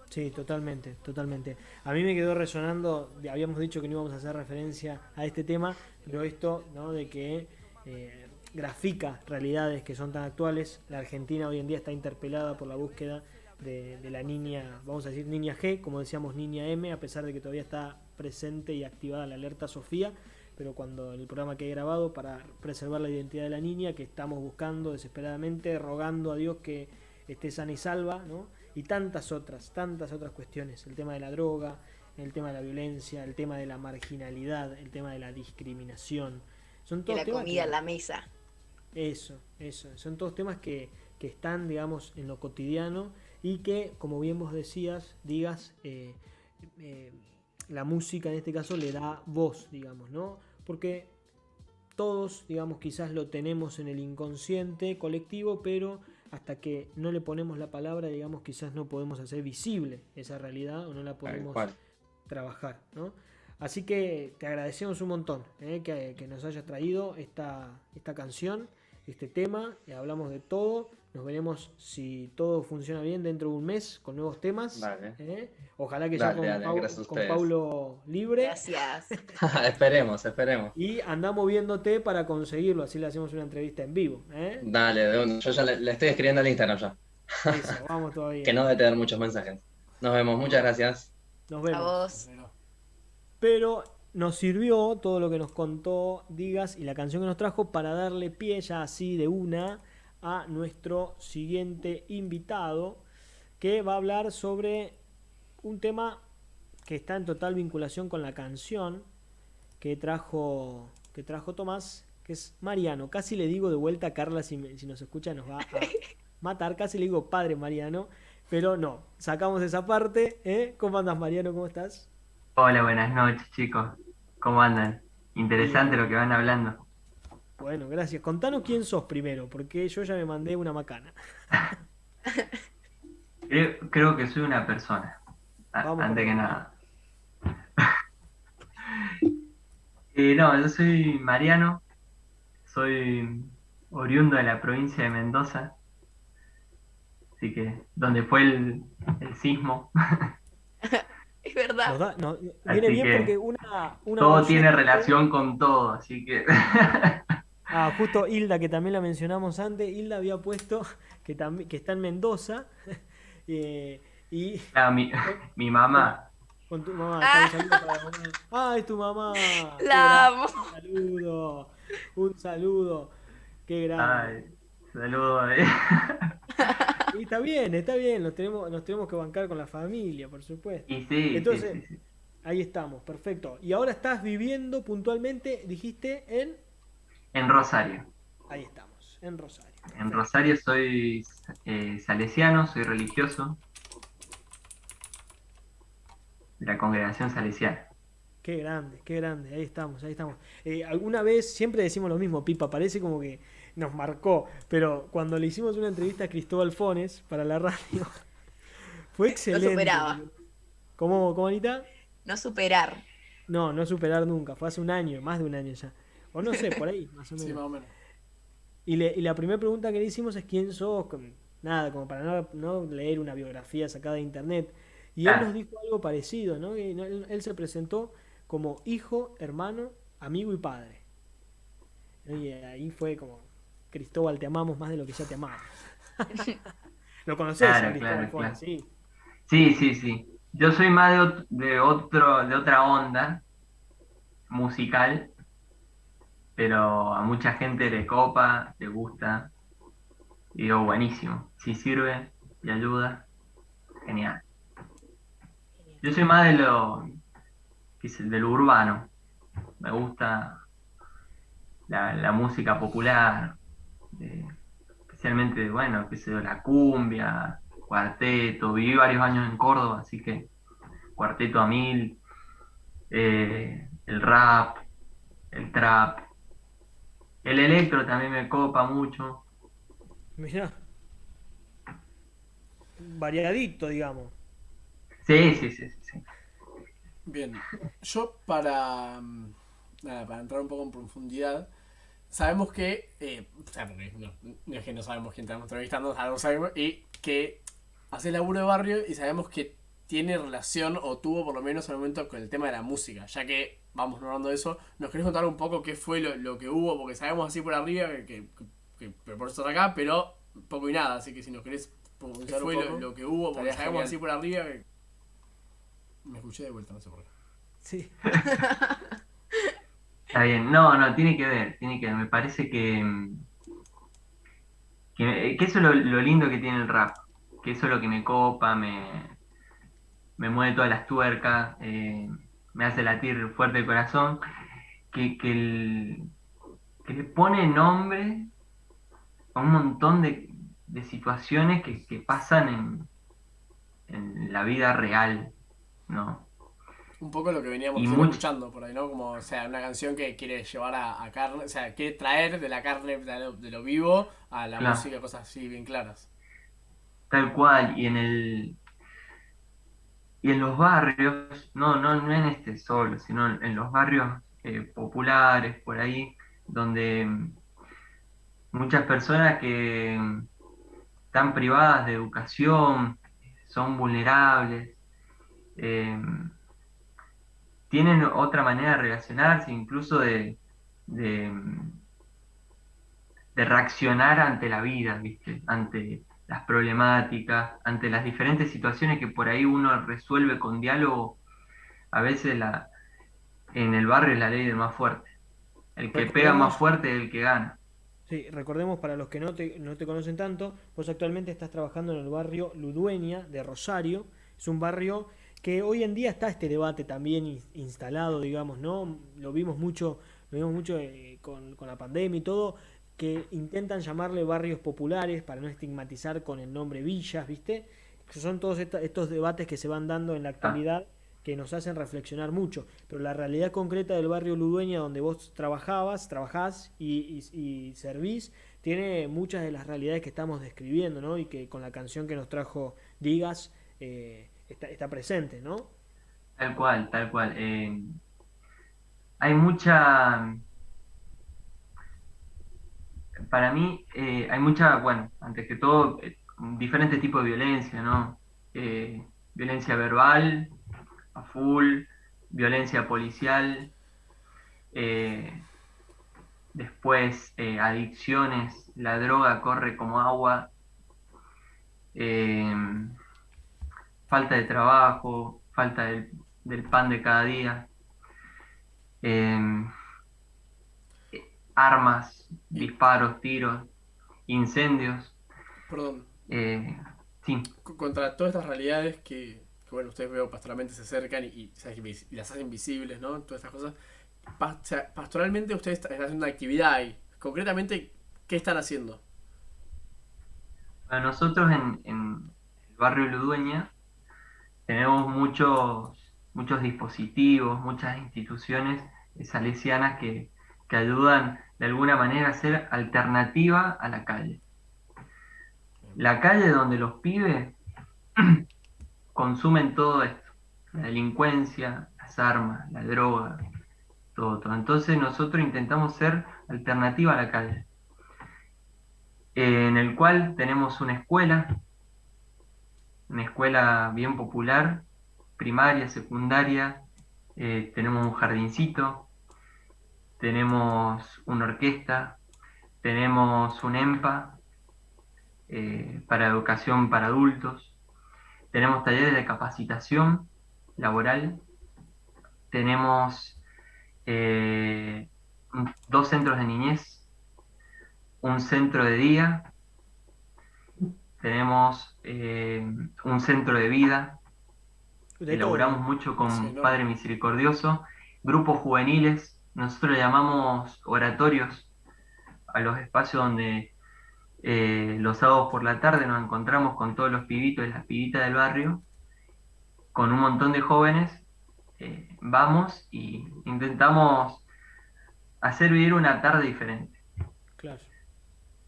Speaker 1: Sí, totalmente, totalmente. A mí me quedó resonando, habíamos dicho que no íbamos a hacer referencia a este tema, pero esto, ¿no? De que eh, grafica realidades que son tan actuales. La Argentina hoy en día está interpelada por la búsqueda de la niña, vamos a decir niña G, como decíamos niña M, a pesar de que todavía está presente y activada la alerta Sofía, pero cuando el programa que he grabado para preservar la identidad de la niña que estamos buscando desesperadamente, rogando a Dios que esté sana y salva, ¿no? Y tantas otras, tantas otras cuestiones, el tema de la droga, el tema de la violencia, el tema de la marginalidad, el tema de la discriminación. Son
Speaker 4: De
Speaker 1: todos
Speaker 4: la
Speaker 1: temas
Speaker 4: comida
Speaker 1: que-
Speaker 4: en la mesa.
Speaker 1: eso, eso. Son todos temas que, que están, digamos, en lo cotidiano y que, como bien vos decías, digas, eh, eh, la música en este caso le da voz, digamos, ¿no? Porque todos, digamos, quizás lo tenemos en el inconsciente colectivo, pero hasta que no le ponemos la palabra, digamos, quizás no podemos hacer visible esa realidad o no la podemos trabajar, ¿no? Así que te agradecemos un montón ¿eh? que, nos hayas traído esta, esta canción, este tema, y hablamos de todo. Nos veremos si todo funciona bien dentro de un mes con nuevos temas. ¿eh? Ojalá que ya con, Paulo libre.
Speaker 4: Gracias. [laughs] [laughs]
Speaker 5: esperemos, esperemos.
Speaker 1: Y andamos viéndote para conseguirlo, así le hacemos una entrevista en vivo. ¿eh?
Speaker 5: Dale, yo ya le, estoy escribiendo al Instagram ya.
Speaker 1: Eso, [laughs] vamos todavía.
Speaker 5: que no debe tener muchos mensajes. Nos vemos, muchas gracias.
Speaker 1: Nos vemos.
Speaker 4: A vos.
Speaker 1: Pero nos sirvió todo lo que nos contó Digas y la canción que nos trajo para darle pie ya así de una a nuestro siguiente invitado que va a hablar sobre un tema que está en total vinculación con la canción que trajo, que trajo Tomás, que es Mariano. Casi le digo de vuelta a Carla, si, nos escucha nos va a [laughs] matar, casi le digo padre Mariano, pero no, sacamos esa parte. ¿eh? ¿Cómo andas Mariano? ¿Cómo estás?
Speaker 7: Hola, buenas noches, chicos. ¿Cómo andan? Interesante lo que van hablando.
Speaker 1: Bueno, gracias. Contanos quién sos primero, porque yo ya me mandé una macana. [laughs]
Speaker 7: creo, que soy una persona, antes que nada. [laughs] Eh, no, yo soy Mariano, soy oriundo de la provincia de Mendoza, así que donde fue el, el sismo. [laughs]
Speaker 4: Es verdad.
Speaker 1: viene bien porque una,
Speaker 7: todo tiene relación con todo, así que.
Speaker 1: Ah, justo Hilda, que también la mencionamos antes, Hilda había puesto [laughs] que, que está en Mendoza. [laughs] Eh, y.
Speaker 7: Ah, mi, [laughs] mi mamá.
Speaker 1: Con tu mamá. Ah. ah, es tu mamá.
Speaker 4: La amo.
Speaker 1: Un saludo. Un saludo. Qué grande.
Speaker 7: Ay, saludo. Eh.
Speaker 1: Y está bien, está bien, nos tenemos, nos tenemos que bancar con la familia, por supuesto.
Speaker 7: Y sí,
Speaker 1: Entonces, ahí estamos, perfecto. Y ahora estás viviendo puntualmente, dijiste, en...
Speaker 7: En Rosario.
Speaker 1: Ahí estamos, en Rosario.
Speaker 7: En Rosario soy eh, salesiano, soy religioso de la congregación salesiana.
Speaker 1: Qué grande, qué grande, ahí estamos, ahí estamos. Eh, alguna vez siempre decimos lo mismo, Pipa, parece como que nos marcó. Pero cuando le hicimos una entrevista a Cristóbal Fones para la radio, [laughs] fue excelente. No
Speaker 4: superaba.
Speaker 1: ¿Cómo, cómo Anita?
Speaker 4: No superar.
Speaker 1: No, no superar nunca. Fue hace un año, más de un año ya. O no sé, por ahí, más o [laughs] menos.
Speaker 2: Sí, más o menos.
Speaker 1: Y, la primera pregunta que le hicimos es quién sos, nada, como para no, leer una biografía sacada de internet. Y él nos dijo algo parecido, ¿no? él, se presentó como hijo, hermano, amigo y padre. Y ahí fue como, Cristóbal, te amamos más de lo que ya te amamos. [laughs] [laughs] ¿Lo conoces Cristóbal
Speaker 7: Sí. sí, sí, sí. Yo soy más de, otro, de otra onda musical, pero a mucha gente le copa, le gusta. Y digo, buenísimo. Si sirve y ayuda, genial. Yo soy más de lo, de lo urbano. Me gusta la, la música popular, especialmente, bueno, que se la cumbia, cuarteto, viví varios años en Córdoba, así que cuarteto a mil, eh, el rap, el trap, el electro también me copa mucho.
Speaker 1: Mira. Variadito, digamos.
Speaker 7: Sí, sí, sí, sí.
Speaker 2: Bien, yo para, mm, para entrar un poco en profundidad, sabemos que, eh, o sea, no, es que no sabemos quién estamos entrevistando, sabemos, y que hace laburo de barrio y sabemos que tiene relación o tuvo por lo menos en el momento con el tema de la música, ya que vamos hablando de eso, nos querés contar un poco qué fue lo, que hubo, porque sabemos así por arriba que, que, por eso está acá, pero poco y nada, así que si nos querés qué fue lo, que hubo, porque sabemos así por arriba Me escuché de vuelta, no sé por qué.
Speaker 1: Sí. [laughs]
Speaker 7: Está bien, no, no, tiene que ver, tiene que ver. Me parece que, que, eso es lo, lindo que tiene el rap, que eso es lo que me copa, me, me mueve todas las tuercas, eh, me hace latir fuerte el corazón, que, que, le pone nombre a un montón de, situaciones que, pasan en, en la vida real, ¿no?
Speaker 2: Un poco lo que veníamos
Speaker 7: mucho-
Speaker 2: escuchando por ahí, ¿no? Como, o sea, una canción que quiere llevar a, a carne, o sea, quiere traer de la carne, de lo, de lo vivo, a la
Speaker 7: Claro.
Speaker 2: música, cosas así bien claras.
Speaker 7: Tal cual, y en el y en los barrios, no, no, no en este solo, sino en, los barrios eh, populares, por ahí, donde mm, muchas personas que mm, están privadas de educación, son vulnerables, eh, tienen otra manera de relacionarse, incluso de, de, mm, de reaccionar ante la vida, ¿viste? Ante las problemáticas, ante las diferentes situaciones que por ahí uno resuelve con diálogo, a veces la, en el barrio es la ley del más fuerte. El que pega más fuerte es el que gana.
Speaker 1: Sí, recordemos para los que no te, no te conocen tanto, vos actualmente estás trabajando en el barrio Ludueña de Rosario. Es un barrio que hoy en día está este debate también ins- instalado, digamos, ¿no? Lo vimos mucho, lo vimos mucho eh, con, con la pandemia y todo, que intentan llamarle barrios populares para no estigmatizar con el nombre villas, ¿viste? Son todos estos debates que se van dando en la actualidad que nos hacen reflexionar mucho. Pero la realidad concreta del barrio Ludueña, donde vos trabajabas, trabajás y, y- servís, tiene muchas de las realidades que estamos describiendo, ¿no? Y que con la canción que nos trajo Digas eh, está, está presente, ¿no?
Speaker 7: Tal cual, tal cual. Eh, hay mucha, para mí, eh, hay mucha, bueno, antes que todo, eh, diferentes tipos de violencia, ¿no? Eh, violencia verbal, a full, violencia policial, eh, después eh, adicciones, la droga corre como agua, eh, falta de trabajo, falta del, del pan de cada día, armas, disparos, tiros, incendios.
Speaker 2: Perdón,
Speaker 7: eh, sí,
Speaker 2: co- contra todas estas realidades que, que, bueno, ustedes veo pastoralmente se acercan y, y, las hacen visibles, ¿no? Todas estas cosas. Pastoralmente ustedes están están haciendo una actividad ahí. Concretamente, ¿qué están haciendo?
Speaker 7: Bueno, nosotros en, en el barrio Ludueña tenemos muchos, muchos dispositivos, muchas instituciones salesianas que, que ayudan de alguna manera a ser alternativa a la calle. La calle donde los pibes [clears throat] consumen todo esto, la delincuencia, las armas, la droga, todo, todo. Entonces nosotros intentamos ser alternativa a la calle en el cual tenemos una escuela, una escuela bien popular, primaria, secundaria, eh, tenemos un jardincito, tenemos una orquesta, tenemos un EMPA eh, para educación para adultos, tenemos talleres de capacitación laboral, tenemos eh, dos centros de niñez, un centro de día, tenemos eh, un centro de vida,
Speaker 1: De
Speaker 7: elaboramos
Speaker 1: todo.
Speaker 7: mucho con
Speaker 2: Sí, ¿no?
Speaker 7: Padre Misericordioso, grupos juveniles, nosotros llamamos oratorios a los espacios donde eh, los sábados por la tarde nos encontramos con todos los pibitos y las pibitas del barrio, con un montón de jóvenes, eh, vamos y intentamos hacer vivir una tarde diferente.
Speaker 1: Claro.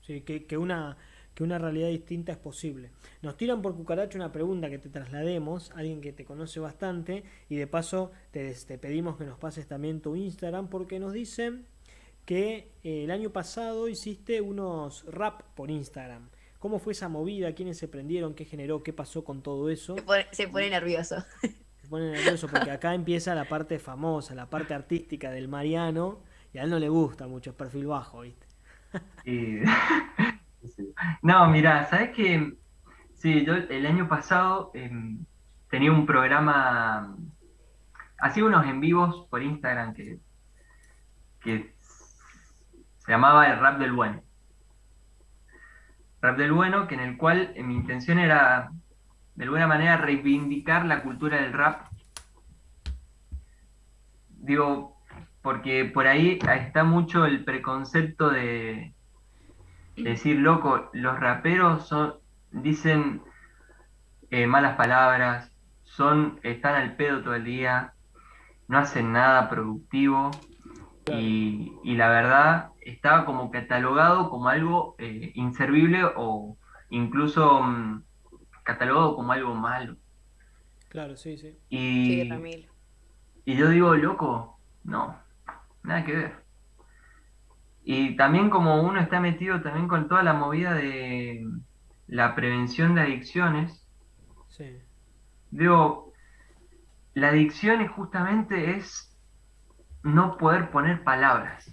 Speaker 1: Sí, que una, que una realidad distinta es posible. Nos tiran por cucaracha una pregunta que te traslademos, alguien que te conoce bastante, y de paso te, te pedimos que nos pases también tu Instagram, porque nos dicen que eh, el año pasado hiciste unos rap por Instagram. ¿Cómo fue esa movida? ¿Quiénes se prendieron? ¿Qué generó? ¿Qué pasó con todo eso?
Speaker 4: Se pone, se pone nervioso. [laughs]
Speaker 1: Se pone nervioso porque acá empieza la parte famosa, la parte artística del Mariano, y a él no le gusta mucho, es perfil bajo, ¿viste?
Speaker 7: Y- [laughs] No, mira, ¿sabes qué? Sí, yo el año pasado em, tenía un programa, hacía unos en vivos por Instagram que, que se llamaba el Rap del Bueno. Rap del Bueno, que en el cual eh, mi intención era de alguna manera reivindicar la cultura del rap. Digo, porque por ahí está mucho el preconcepto de decir, loco, los raperos son, dicen eh, malas palabras, son, están al pedo todo el día, no hacen nada productivo y, y la verdad estaba como catalogado como algo eh, inservible o incluso mm, catalogado como algo malo.
Speaker 1: Claro, sí, sí.
Speaker 7: Y,
Speaker 4: Sí, Ramil.
Speaker 7: y yo digo, loco, no, nada que ver. Y también como uno está metido también con toda la movida de la prevención de adicciones,
Speaker 1: Sí.
Speaker 7: digo, la adicción es justamente es no poder poner palabras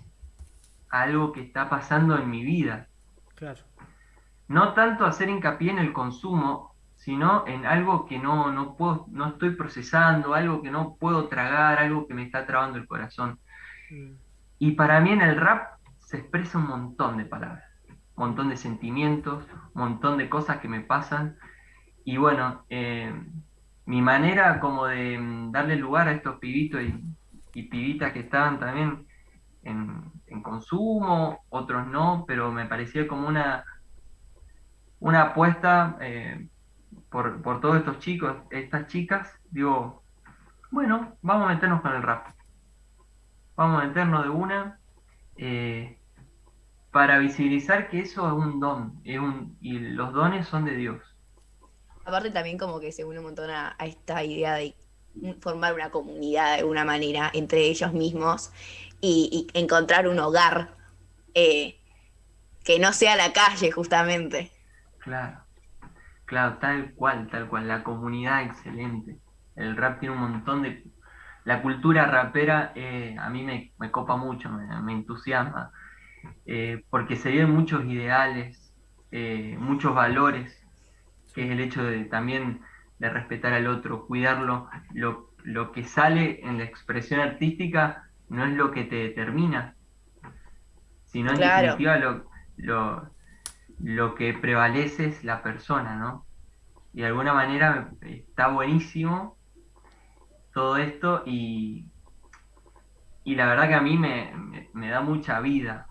Speaker 7: a algo que está pasando en mi vida.
Speaker 1: Claro.
Speaker 7: No tanto hacer hincapié en el consumo, sino en algo que no, no puedo, no estoy procesando, algo que no puedo tragar, algo que me está trabando el corazón.
Speaker 1: Mm.
Speaker 7: Y para mí en el rap se expresa un montón de palabras, un montón de sentimientos, un montón de cosas que me pasan. Y bueno, eh, mi manera como de mm, darle lugar a estos pibitos y, pibitas que estaban también en, en consumo, otros no, pero me parecía como una, una apuesta eh, por, por todos estos chicos, estas chicas, digo, bueno, vamos a meternos con el rap. Vamos a meternos de una eh, para visibilizar que eso es un don, es un, y los dones son de Dios.
Speaker 4: Aparte también como que se une un montón a, a esta idea de formar una comunidad de alguna manera entre ellos mismos y, y encontrar un hogar eh, que no sea la calle justamente.
Speaker 7: Claro, claro, tal cual, tal cual. La comunidad excelente. El rap tiene un montón de... La cultura rapera eh, a mí me, me copa mucho, me, me entusiasma, eh, porque se viven muchos ideales, eh, muchos valores, que es el hecho de también de respetar al otro, cuidarlo. Lo, lo que sale en la expresión artística no es lo que te determina, sino en
Speaker 4: Claro.
Speaker 7: definitiva lo, lo, lo que prevalece es la persona, ¿no? Y de alguna manera está buenísimo todo esto y, y la verdad que a mí me, me- me da mucha vida,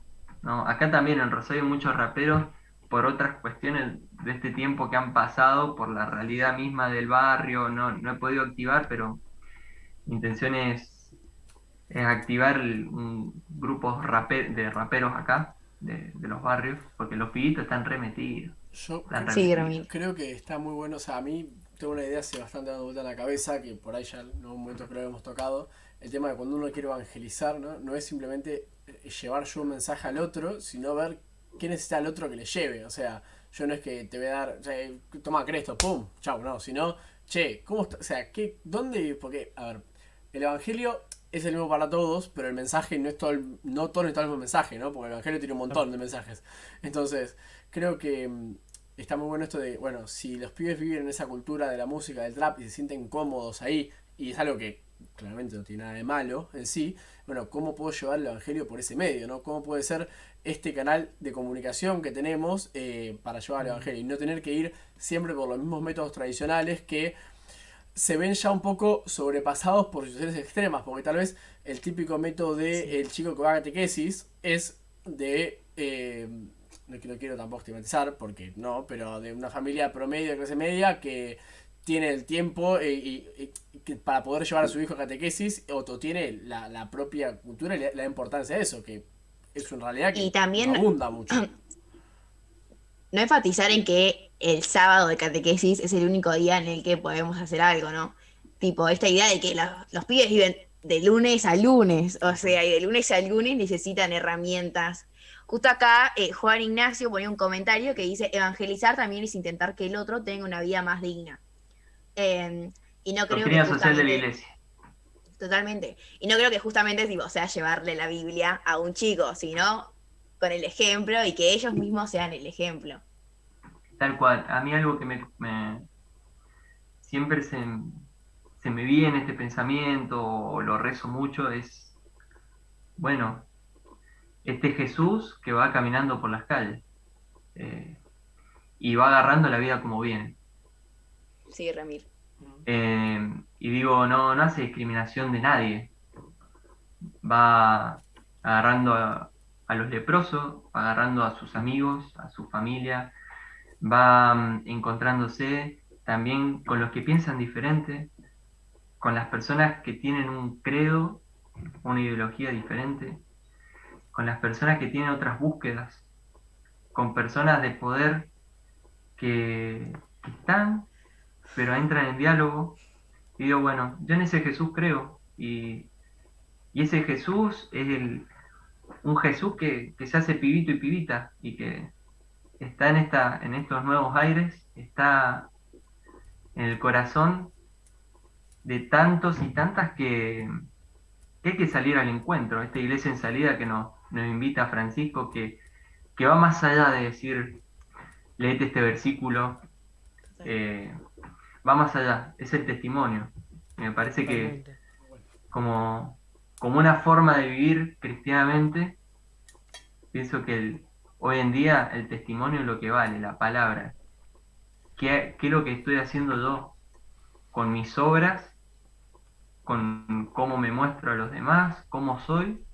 Speaker 7: ¿no? Acá también en Rosario hay muchos raperos por otras cuestiones de este tiempo que han pasado, por la realidad misma del barrio, no, no he podido activar, pero mi intención es, es activar el- un grupo rape- de raperos acá, de, de los barrios, porque los pibitos están remetidos.
Speaker 2: Yo
Speaker 7: Están
Speaker 4: Sí,
Speaker 7: remetidos.
Speaker 2: Creo que está muy bueno. O sea, a mí tengo una idea hace bastante dando vuelta en la cabeza, que por ahí ya en algún momento creo que hemos tocado. El tema de cuando uno quiere evangelizar, ¿no? No es simplemente eh, llevar yo un mensaje al otro, sino ver qué necesita el otro que le lleve. O sea, yo no es que te voy a dar, o sea, toma Cresto, pum, chau, no, sino, che, ¿cómo está? O sea, ¿qué, ¿dónde? Porque, a ver, el evangelio es el mismo para todos, pero el mensaje no es todo el, no todo el mismo mensaje, ¿no? Porque el evangelio tiene un montón de mensajes. Entonces, creo que mm, está muy bueno esto de, bueno, si los pibes viven en esa cultura de la música, del trap y se sienten cómodos ahí, y es algo que claramente no tiene nada de malo en sí, bueno, ¿cómo puedo llevar el evangelio por ese medio, ¿no? ¿Cómo puede ser este canal de comunicación que tenemos eh, para llevar el evangelio y no tener que ir siempre por los mismos métodos tradicionales que se ven ya un poco sobrepasados por situaciones extremas, porque tal vez el típico método de el chico que va a catequesis es de, eh, no quiero tampoco estigmatizar, porque no, pero de una familia promedio de clase media que tiene el tiempo eh, que para poder llevar a su hijo a catequesis, o, o tiene la, la propia cultura y la, la importancia de eso, que es una realidad que
Speaker 4: Y también-
Speaker 2: abunda mucho. [clears throat]
Speaker 4: No enfatizar en que el sábado de catequesis es el único día en el que podemos hacer algo, ¿no? Tipo, esta idea de que la- los pibes viven de lunes a lunes, o sea, y de lunes a lunes necesitan herramientas. Justo acá, eh, Juan Ignacio ponía un comentario que dice, evangelizar también es intentar que el otro tenga una vida más digna. Eh, y no creo que
Speaker 7: social de la iglesia.
Speaker 4: Totalmente. Y no creo que justamente tipo, sea llevarle la Biblia a un chico, sino con el ejemplo y que ellos mismos sean el ejemplo.
Speaker 7: Tal cual. A mí algo que me, me- siempre se, se me viene este pensamiento o lo rezo mucho es, bueno, este Jesús que va caminando por las calles eh, y va agarrando la vida como viene.
Speaker 4: Sí, Ramir.
Speaker 7: Eh, y digo, no, no hace discriminación de nadie. Va agarrando a, los leprosos, agarrando a sus amigos, a su familia, va mm, encontrándose también con los que piensan diferente. con las personas que tienen un credo, una ideología diferente, con las personas que tienen otras búsquedas, con personas de poder que, están, pero entran en diálogo. Y digo, bueno, yo en ese Jesús creo. Y, ese Jesús es el, un Jesús que, que, se hace pibito y pibita y que está en, esta, en estos nuevos aires, está en el corazón de tantos y tantas que, hay que salir al encuentro. Esta iglesia en salida que nos, nos invita a Francisco, que, que va más allá de decir, leete este versículo, eh, va más allá, es el testimonio. Me parece que como, como una forma de vivir cristianamente, pienso que hoy en día el testimonio es lo que vale, la palabra. ¿Qué, ¿Qué es lo que estoy haciendo yo con mis obras con cómo me muestro a los demás, cómo soy,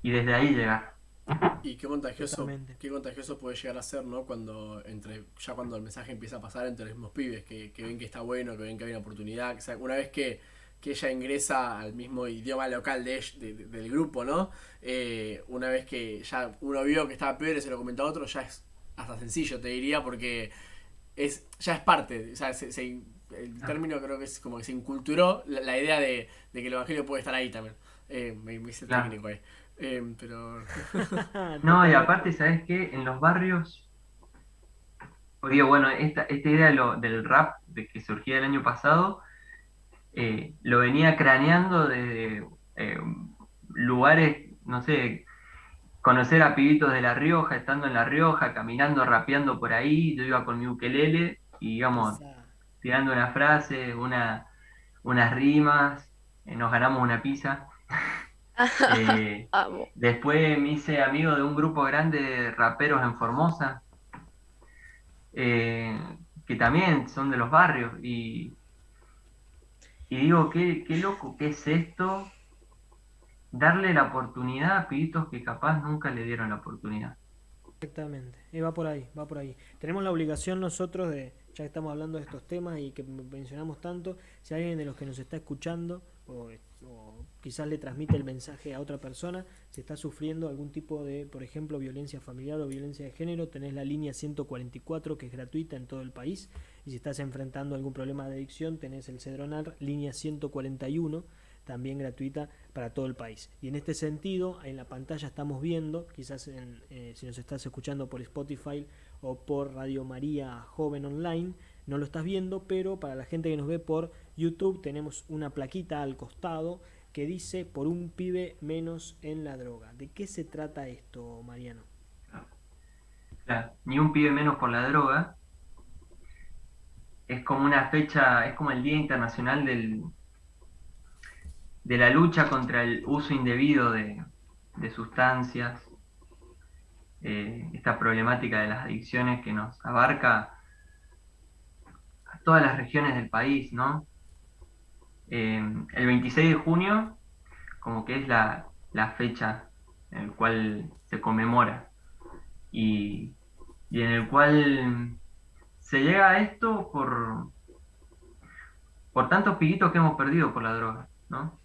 Speaker 7: y desde ahí llegar.
Speaker 2: Y qué contagioso, qué contagioso puede llegar a ser, ¿no? Cuando entre, ya cuando el mensaje empieza a pasar entre los mismos pibes, que, ven que está bueno, que ven que hay una oportunidad, que una vez que, ella ingresa al mismo idioma local de, del grupo, ¿no? Eh, una vez que ya uno vio que estaba peor y se lo comentó a otro, ya es hasta sencillo, te diría, porque es ya es parte, o sea, se, el ah. término creo que es como que se inculturó la, idea de, que el evangelio puede estar ahí también. Eh, me, hice técnico ahí. Eh, pero. [laughs]
Speaker 7: no, y aparte, ¿sabes qué? En los barrios. Digo, bueno, esta, esta idea del rap de que surgía el año pasado, eh, lo venía craneando de lugares, no sé, conocer a pibitos de La Rioja, estando en La Rioja, caminando, rapeando por ahí. Yo iba con mi ukelele y, digamos, tirando una frase, una, unas rimas, eh, nos ganamos una pizza. [laughs] Eh, [laughs] después me hice amigo de un grupo grande de raperos en Formosa, eh, que también son de los barrios. Y, y digo, qué, qué loco, ¿qué es esto? Darle la oportunidad a pibitos que capaz nunca le dieron la oportunidad.
Speaker 1: Exactamente, y va por ahí, va por ahí. Tenemos la obligación nosotros de, ya que estamos hablando de estos temas y que mencionamos tanto, si alguien de los que nos está escuchando o, quizás le transmite el mensaje a otra persona, si está sufriendo algún tipo de, por ejemplo, violencia familiar o violencia de género, tenés la línea 144 que es gratuita en todo el país y si estás enfrentando algún problema de adicción, tenés el Cedronar línea 141 también gratuita para todo el país. Y en este sentido, en la pantalla estamos viendo, quizás eh, si nos estás escuchando por Spotify o por Radio María Joven Online, no lo estás viendo, pero para la gente que nos ve por YouTube tenemos una plaquita al costado que dice por un pibe menos en la droga. ¿De qué se trata esto, Mariano?
Speaker 7: ni un pibe menos por la droga. Es como una fecha, es como el Día Internacional del, de la lucha contra el uso indebido de, de sustancias, eh, esta problemática de las adicciones que nos abarca a todas las regiones del país, ¿no? El 26 de junio, como que es la, fecha en la cual se conmemora y, y, en el cual se llega a esto por, por tantos pibitos que hemos perdido por la droga, ¿no?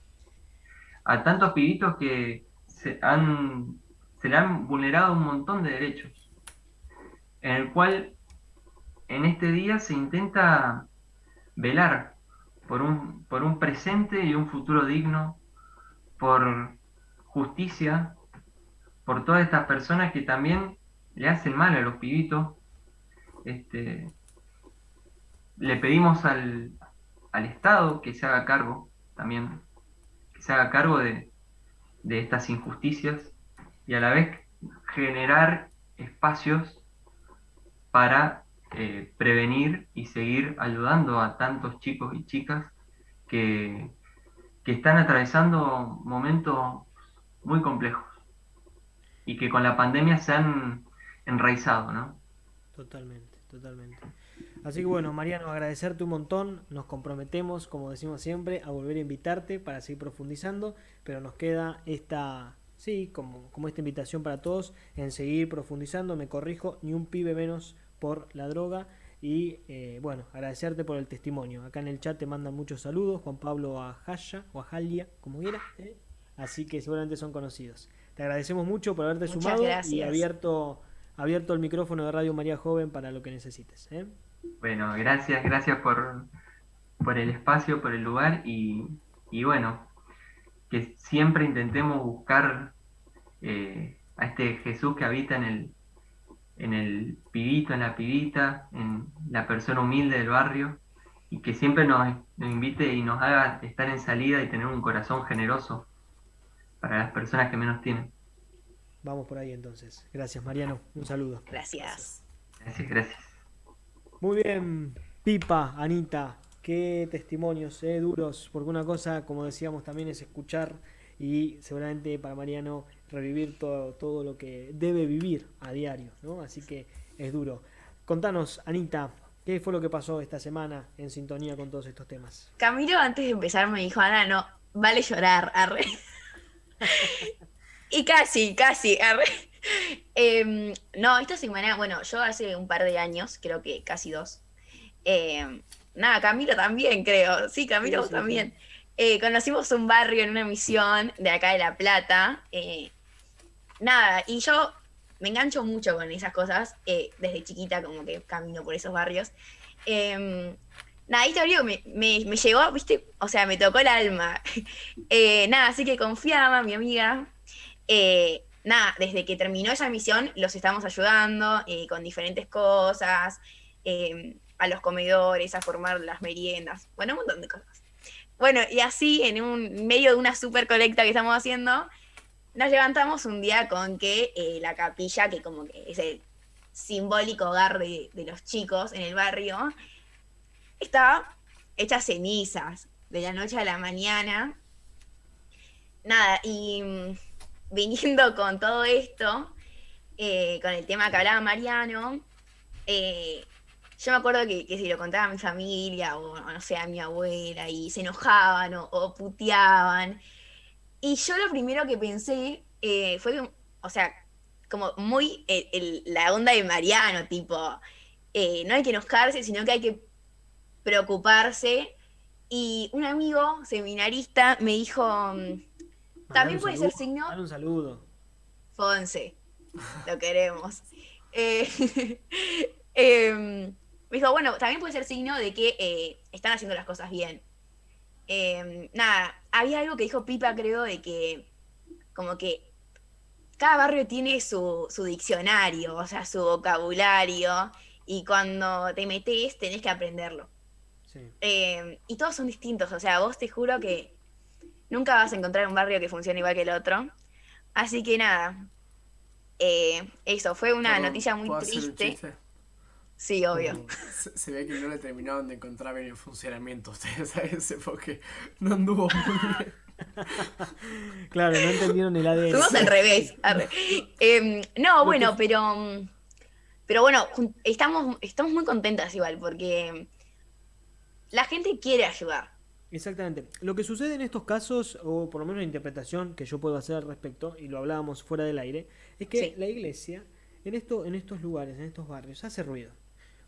Speaker 7: A tantos pibitos que se han se le han vulnerado un montón de derechos, en el cual en este día se intenta velar por un, por un presente y un futuro digno, por justicia, por todas estas personas que también le hacen mal a los pibitos. Este, le pedimos al, al Estado que se haga cargo también, que se haga cargo de, de estas injusticias y a la vez generar espacios para eh, prevenir y seguir ayudando a tantos chicos y chicas que, que están atravesando momentos muy complejos y que con la pandemia se han enraizado, ¿no?
Speaker 1: Totalmente, totalmente. Así que bueno, Mariano, agradecerte un montón. Nos comprometemos, como decimos siempre, a volver a invitarte para seguir profundizando, pero nos queda esta sí, como, como esta invitación para todos en seguir profundizando, me corrijo, ni un pibe menos por la droga. Y eh, bueno, agradecerte por el testimonio. Acá en el chat te mandan muchos saludos. Juan Pablo Ajaya o Ajalia, como quiera. ¿eh? Así que seguramente son conocidos. Te agradecemos mucho por haberte
Speaker 4: Muchas
Speaker 1: sumado y abierto, abierto el micrófono de Radio María Joven para lo que necesites. ¿eh?
Speaker 7: Bueno, gracias, gracias por, por el espacio, por el lugar y, y bueno, que siempre intentemos buscar eh, a este Jesús que habita en el, en el pibito, en la pibita, en la persona humilde del barrio y que siempre nos, nos invite y nos haga estar en salida y tener un corazón generoso para las personas que menos tienen.
Speaker 1: Vamos por ahí entonces. Gracias, Mariano. Un saludo.
Speaker 4: Gracias.
Speaker 7: Gracias, gracias.
Speaker 1: Muy bien, Pipa, Anita, qué testimonios, eh, duros, porque una cosa, como decíamos, también es escuchar y seguramente para Mariano revivir todo, todo lo que debe vivir a diario, ¿no? Así que es duro. Contanos, Anita, ¿qué fue lo que pasó esta semana en sintonía con todos estos temas?
Speaker 4: Camilo antes de empezar me dijo, Ana, no, vale llorar, arre. [laughs] y casi, casi, arre. Em, no, esta semana, bueno, yo hace un par de años, creo que casi dos. em, nada, Camilo también, creo. Sí, Camilo
Speaker 1: sí,
Speaker 4: también. Eh, conocimos un barrio en una misión de acá de La Plata. eh, nada, y yo me engancho mucho con esas cosas. eh, desde chiquita, como que camino por esos barrios. Em, nada, este abrigo me, me, me llegó, viste, o sea, me tocó el alma. [laughs] Eh, nada, así que confiaba, mi amiga. Eh, nada, desde que terminó esa misión, los estamos ayudando eh, con diferentes cosas, eh, a los comedores, a formar las meriendas, bueno, un montón de cosas. Bueno, y así, en un medio de una super colecta que estamos haciendo, nos levantamos un día con que eh, la capilla, que como que es el simbólico hogar de, los chicos en el barrio, estaba hecha cenizas de la noche a la mañana. Nada, y mm, viniendo con todo esto, eh, con el tema que hablaba Mariano, eh, yo me acuerdo que, que si lo contaba a mi familia o, o no sé, a mi abuela y se enojaban o, o puteaban. Y yo lo primero que pensé eh, fue, que, o sea, como muy el- el- la onda de Mariano, tipo, eh, no hay que enojarse, sino que hay que preocuparse. Y un amigo seminarista me dijo, mm, también puede
Speaker 1: saludo,
Speaker 4: ser signo
Speaker 1: Dale un saludo.
Speaker 4: Fonse, lo queremos. Eh, [laughs] em, me dijo, bueno, también puede ser signo de que eh, están haciendo las cosas bien. Em, nada, había algo que dijo Pipa, creo, de que como que cada barrio tiene su, su diccionario, o sea, su vocabulario, y cuando te metes tenés que aprenderlo.
Speaker 1: Sí.
Speaker 4: Eh, y todos son distintos, o sea, vos te juro que nunca vas a encontrar un barrio que funcione igual que el otro. Así que nada, eh, eso, fue una
Speaker 2: ¿Puedo-
Speaker 4: noticia muy triste. Sí, obvio.
Speaker 2: Se, se ve que no le terminaron de encontrar bien el funcionamiento ustedes [laughs] a ese porque no anduvo muy bien. [laughs]
Speaker 1: Claro, no entendieron el ADN.
Speaker 4: Fuimos al revés. Em, no, bueno, pero. mm, Pero bueno, estamos, estamos muy contentas igual, porque la gente quiere ayudar.
Speaker 1: Exactamente. Lo que sucede en estos casos, o por lo menos la interpretación que yo puedo hacer al respecto, y lo hablábamos fuera del aire, es que
Speaker 4: Sí.
Speaker 1: la iglesia en, esto, en estos lugares, en estos barrios, hace ruido,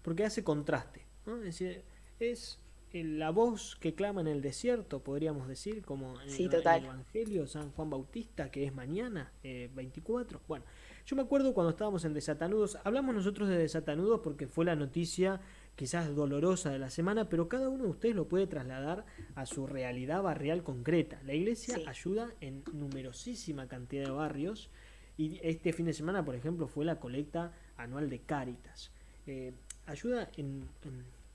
Speaker 1: porque hace contraste. ¿no? Es decir, es eh, la voz que clama en el desierto, podríamos decir, como en,
Speaker 4: Sí,
Speaker 1: el- en
Speaker 4: total.
Speaker 1: el Evangelio San Juan Bautista, que es mañana, eh, 24. Bueno, yo me acuerdo cuando estábamos en Desatanudos, hablamos nosotros de Desatanudos porque fue la noticia quizás dolorosa de la semana, pero cada uno de ustedes lo puede trasladar a su realidad barrial concreta. La iglesia
Speaker 4: Sí.
Speaker 1: ayuda en numerosísima cantidad de barrios y este fin de semana, por ejemplo, fue la colecta anual de Cáritas. Eh, ayuda en,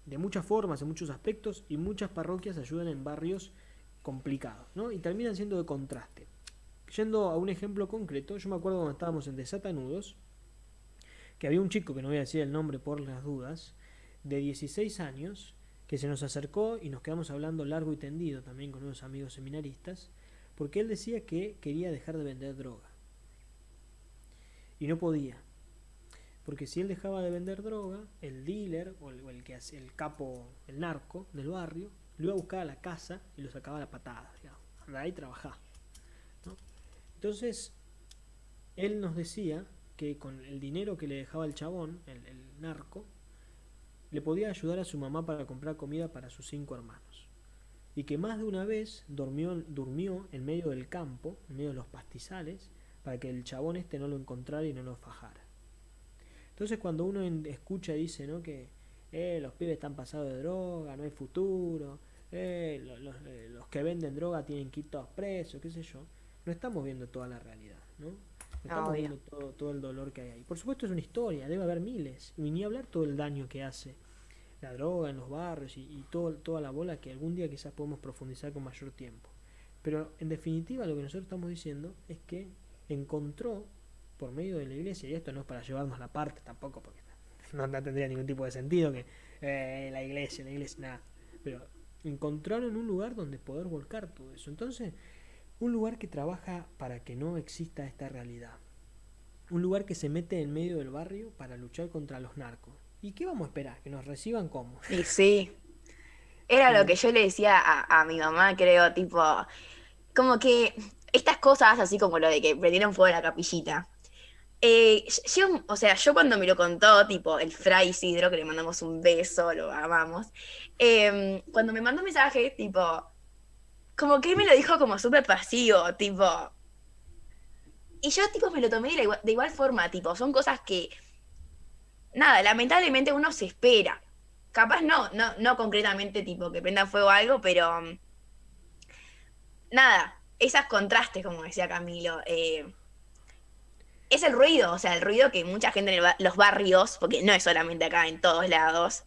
Speaker 1: de muchas formas, en muchos aspectos y muchas parroquias ayudan en barrios complicados ¿no? y terminan siendo de contraste. Yendo a un ejemplo concreto, yo me acuerdo cuando estábamos en Desatanudos, que había un chico, que no voy a decir el nombre por las dudas, de 16 años, que se nos acercó y nos quedamos hablando largo y tendido también con unos amigos seminaristas, porque él decía que quería dejar de vender droga. Y no podía. Porque si él dejaba de vender droga, el dealer o el, que hace el capo, el narco del barrio, lo iba a buscar a la casa y lo sacaba a la patada, digamos. Andá y trabajá. Entonces, él nos decía que con el dinero que le dejaba el chabón, el, el narco, le podía ayudar a su mamá para comprar comida para sus cinco hermanos. Y que más de una vez durmió, durmió en medio del campo, en medio de los pastizales, para que el chabón este no lo encontrara y no lo fajara. Entonces cuando uno escucha y dice, ¿no? Que eh, los pibes están pasados de droga, no hay futuro, eh, lo- los, eh, los que venden droga tienen que ir todos presos, qué sé yo, no estamos viendo toda la realidad, ¿no? Estamos
Speaker 4: Obvio.
Speaker 1: viendo todo, todo el dolor que hay ahí. Por supuesto es una historia, debe haber miles, y ni hablar todo el daño que hace la droga en los barrios y, y todo, toda la bola que algún día quizás podemos profundizar con mayor tiempo. Pero en definitiva lo que nosotros estamos diciendo es que encontró por medio de la iglesia, y esto no es para llevarnos la parte tampoco, porque no, tendría ningún tipo de sentido que eh, la iglesia, la iglesia, nada. Pero encontraron un lugar donde poder volcar todo eso. Entonces, un lugar que trabaja para que no exista esta realidad. Un lugar que se mete en medio del barrio para luchar contra los narcos. ¿Y qué vamos a esperar? ¿Que nos reciban como?
Speaker 4: Y sí. Era lo que yo le decía a, a mi mamá, creo, tipo, como que estas cosas, así como lo de que prendieron fuego a la capillita. Eh, yo, o sea, yo cuando me lo contó, tipo, el Fray Isidro, que le mandamos un beso, lo amamos, eh, cuando me mandó un mensaje, tipo, como que él me lo dijo como súper pasivo, tipo. Y yo, tipo, me lo tomé de, igual forma, tipo, son cosas que, nada, lamentablemente uno se espera. Capaz no, no, no concretamente, tipo, que prenda fuego algo, pero. Nada, esos contrastes, como decía Camilo. eh, es el ruido, o sea, el ruido que mucha gente en ba- los barrios, porque no es solamente acá, en todos lados.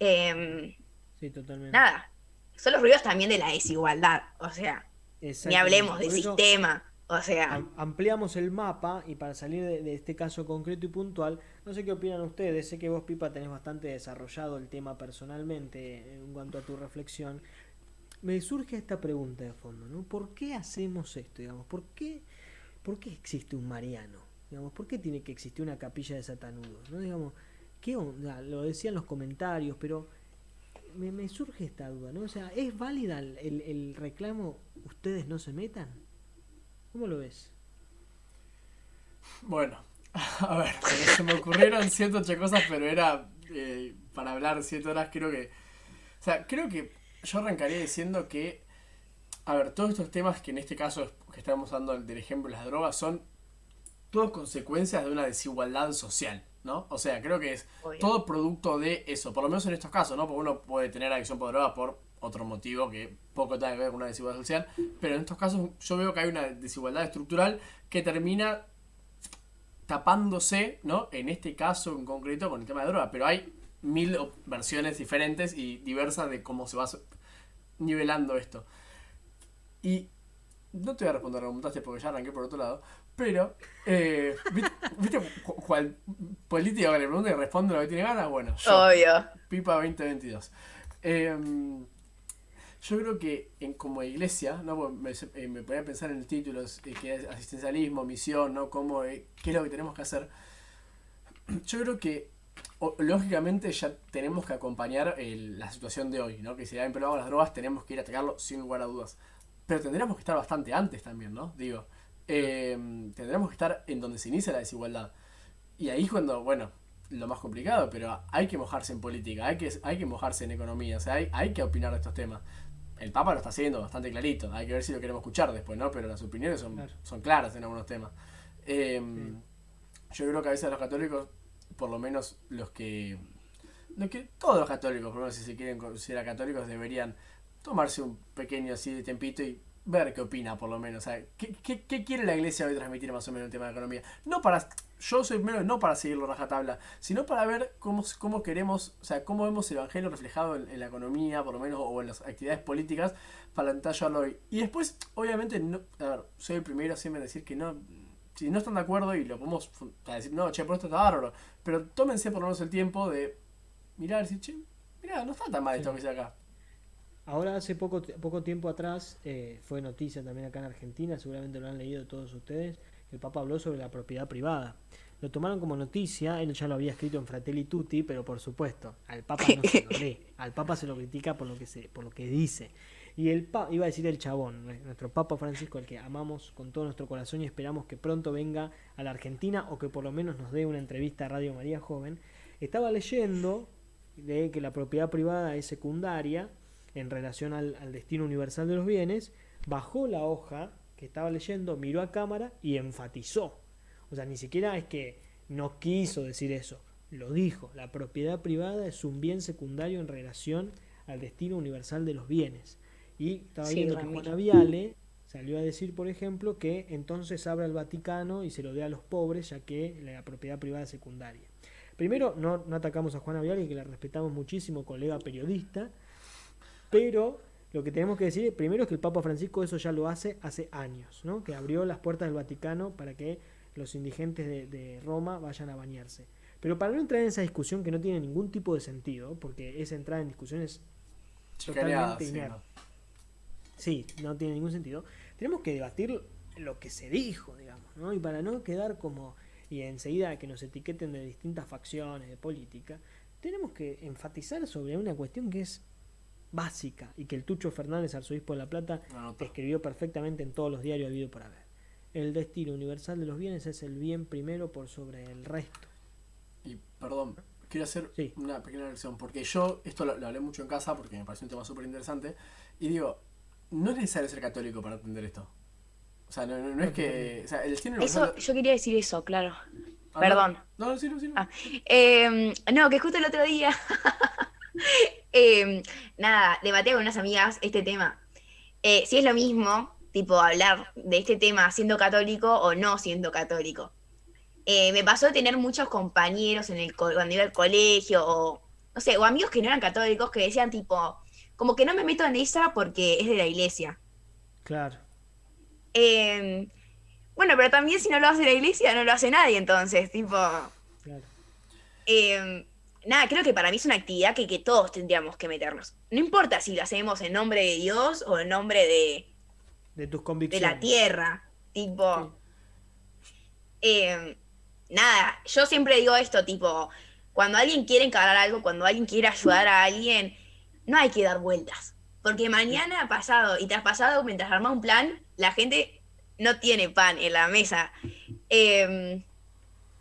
Speaker 4: eh,
Speaker 1: Sí, totalmente.
Speaker 4: nada, son los ruidos también de la desigualdad, o sea, ni hablemos
Speaker 1: eso
Speaker 4: sistema, o sea,
Speaker 1: am- ampliamos el mapa y para salir de, de este caso concreto y puntual, no sé qué opinan ustedes, sé que vos Pipa tenés bastante desarrollado el tema personalmente en cuanto a tu reflexión. Me surge esta pregunta de fondo, ¿no? ¿Por qué hacemos esto, digamos? ¿Por qué, por qué existe un Mariano? Digamos, ¿por qué tiene que existir una capilla de satanudos? ¿No? Digamos, ¿qué onda? Lo decían los comentarios, pero me, surge esta duda, ¿no? O sea, ¿es válida el, el- reclamo ustedes no se metan? ¿Cómo lo ves?
Speaker 2: Bueno, [laughs] a ver, se me ocurrieron 108 cosas, pero era eh, para hablar 7 horas, creo que... O sea, creo que yo arrancaría diciendo que, a ver, todos estos temas que en este caso que estamos dando del ejemplo de las drogas son todas consecuencias de una desigualdad social, ¿no? O sea, creo que es
Speaker 4: Obvio.
Speaker 2: todo producto de eso, por lo menos en estos casos, ¿no? Porque uno puede tener adicción por drogas por otro motivo que poco tiene que ver con una desigualdad social, pero en estos casos yo veo que hay una desigualdad estructural que termina tapándose, ¿no? En este caso en concreto con el tema de droga, pero hay mil versiones diferentes y diversas de cómo se va nivelando esto. Y no te voy a responder a preguntaste porque ya arranqué por otro lado, pero, eh, ¿viste, ¿viste cu- cuál político que le pregunta y responde lo que tiene ganas? Bueno, yo.
Speaker 4: obvio.
Speaker 2: Pipa 2022. Eh, yo creo que en, como iglesia, ¿no? Me, eh, me ponía a pensar en el título, eh, que es asistencialismo, misión, ¿no? Cómo, eh, ¿Qué es lo que tenemos que hacer? [clears throat] Yo creo que o- lógicamente ya tenemos que acompañar el- la situación de hoy, ¿no? Que si han probado las drogas tenemos que ir a atacarlo sin lugar a dudas. Pero tendríamos que estar bastante antes también, ¿no? Digo, eh, tendríamos que estar en donde se inicia la desigualdad. Y ahí es cuando, bueno, lo más complicado, pero hay que mojarse en política, hay que, hay que mojarse en economía, o sea, hay, hay que opinar de estos temas. El Papa lo está haciendo bastante clarito, hay que ver si lo queremos escuchar después, ¿no? Pero las opiniones son,
Speaker 1: Claro.
Speaker 2: son claras en algunos temas. Eh, Yo creo que a veces los católicos, por lo menos los que... No que todos los católicos, por lo menos si se quieren considerar católicos, deberían tomarse un pequeño así de tempito y ver qué opina, por lo menos. O sea, ¿qué, qué, qué quiere la iglesia hoy transmitir más o menos en el tema de economía? No para. Yo soy menos no para seguirlo rajatabla, sino para ver cómo, cómo queremos, o sea, cómo vemos el evangelio reflejado en, en la economía, por lo menos, o en las actividades políticas, para entallarlo hoy. Y después, obviamente, no, a ver, soy el primero siempre en decir que no. Si no están de acuerdo y lo podemos decir, no, che, por esto está bárbaro. Pero tómense por lo menos el tiempo de mirar y decir, che, mirá, no está tan mal esto
Speaker 1: Sí.
Speaker 2: que sea acá.
Speaker 1: Ahora, hace poco, poco tiempo atrás, eh, fue noticia también acá en Argentina, seguramente lo han leído todos ustedes, que el Papa habló sobre la propiedad privada. Lo tomaron como noticia, él ya lo había escrito en Fratelli Tutti, pero por supuesto, al Papa no se lo [laughs] lee, al Papa se lo critica por lo que, se, por lo que dice. Y el pa, iba a decir el chabón, nuestro Papa Francisco, al que amamos con todo nuestro corazón y esperamos que pronto venga a la Argentina o que por lo menos nos dé una entrevista a Radio María Joven, estaba leyendo de que la propiedad privada es secundaria en relación al, al destino universal de los bienes, bajó la hoja que estaba leyendo, miró a cámara y enfatizó. O sea, ni siquiera es que no quiso decir eso, lo dijo. La propiedad privada es un bien secundario en relación al destino universal de los bienes. Y estaba
Speaker 4: Sí,
Speaker 1: viendo que. Juana Viale salió a decir, por ejemplo, que entonces abra el Vaticano y se lo dé a los pobres, ya que la propiedad privada es secundaria. Primero, no, no atacamos a Juana Viale, que la respetamos muchísimo, colega periodista, pero lo que tenemos que decir primero es que el Papa Francisco eso ya lo hace hace años, ¿no? que abrió las puertas del Vaticano para que los indigentes de, de Roma vayan a bañarse. Pero para no entrar en esa discusión que no tiene ningún tipo de sentido, porque es entrar en discusiones totalmente
Speaker 2: sí. ¿no?
Speaker 1: Sí, no tiene ningún sentido. Tenemos que debatir lo que se dijo, digamos, ¿no? Y para no quedar como, y enseguida que nos etiqueten de distintas facciones de política, tenemos que enfatizar sobre una cuestión que es básica y que el Tucho Fernández, arzobispo de La Plata,
Speaker 2: Una nota.
Speaker 1: escribió perfectamente en todos los diarios habido por haber. El destino universal de los bienes es el bien primero por sobre el resto.
Speaker 2: Y perdón, quiero hacer
Speaker 1: Sí.
Speaker 2: una pequeña lección, porque yo esto lo, lo hablé mucho en casa porque me pareció un tema súper interesante. Y digo, no es necesario ser católico para entender esto. O sea, no, no- no es que. O sea, el destino
Speaker 4: Eso,
Speaker 2: universal-
Speaker 4: yo quería decir eso, claro.
Speaker 2: Ah,
Speaker 4: perdón.
Speaker 2: No, no, sí, no, sí, no.
Speaker 4: Ah. Eh, no, que justo el otro día, [laughs] [laughs] eh, nada, debatía con unas amigas este tema. Eh, si es lo mismo, tipo, hablar de este tema siendo católico o no siendo católico. Eh, me pasó de tener muchos compañeros en el cuando iba al colegio, o no sé, o amigos que no eran católicos que decían tipo, como que no me meto en esa porque es de la iglesia.
Speaker 1: Claro.
Speaker 4: Eh, bueno, pero también si no lo hace la iglesia, no lo hace nadie, entonces, tipo...
Speaker 1: Claro.
Speaker 4: Eh, nada, creo que para mí es una actividad que, que todos tendríamos que meternos. No importa si lo hacemos en nombre de Dios o en nombre de,
Speaker 1: De tus
Speaker 4: de
Speaker 1: convicciones.
Speaker 4: la tierra. Tipo. eh, nada, yo siempre digo esto, tipo, cuando alguien quiere encarar algo, cuando alguien quiere ayudar a alguien, no hay que dar vueltas. Porque mañana, pasado y tras pasado, mientras arma un plan, la gente no tiene pan en la mesa. Eh,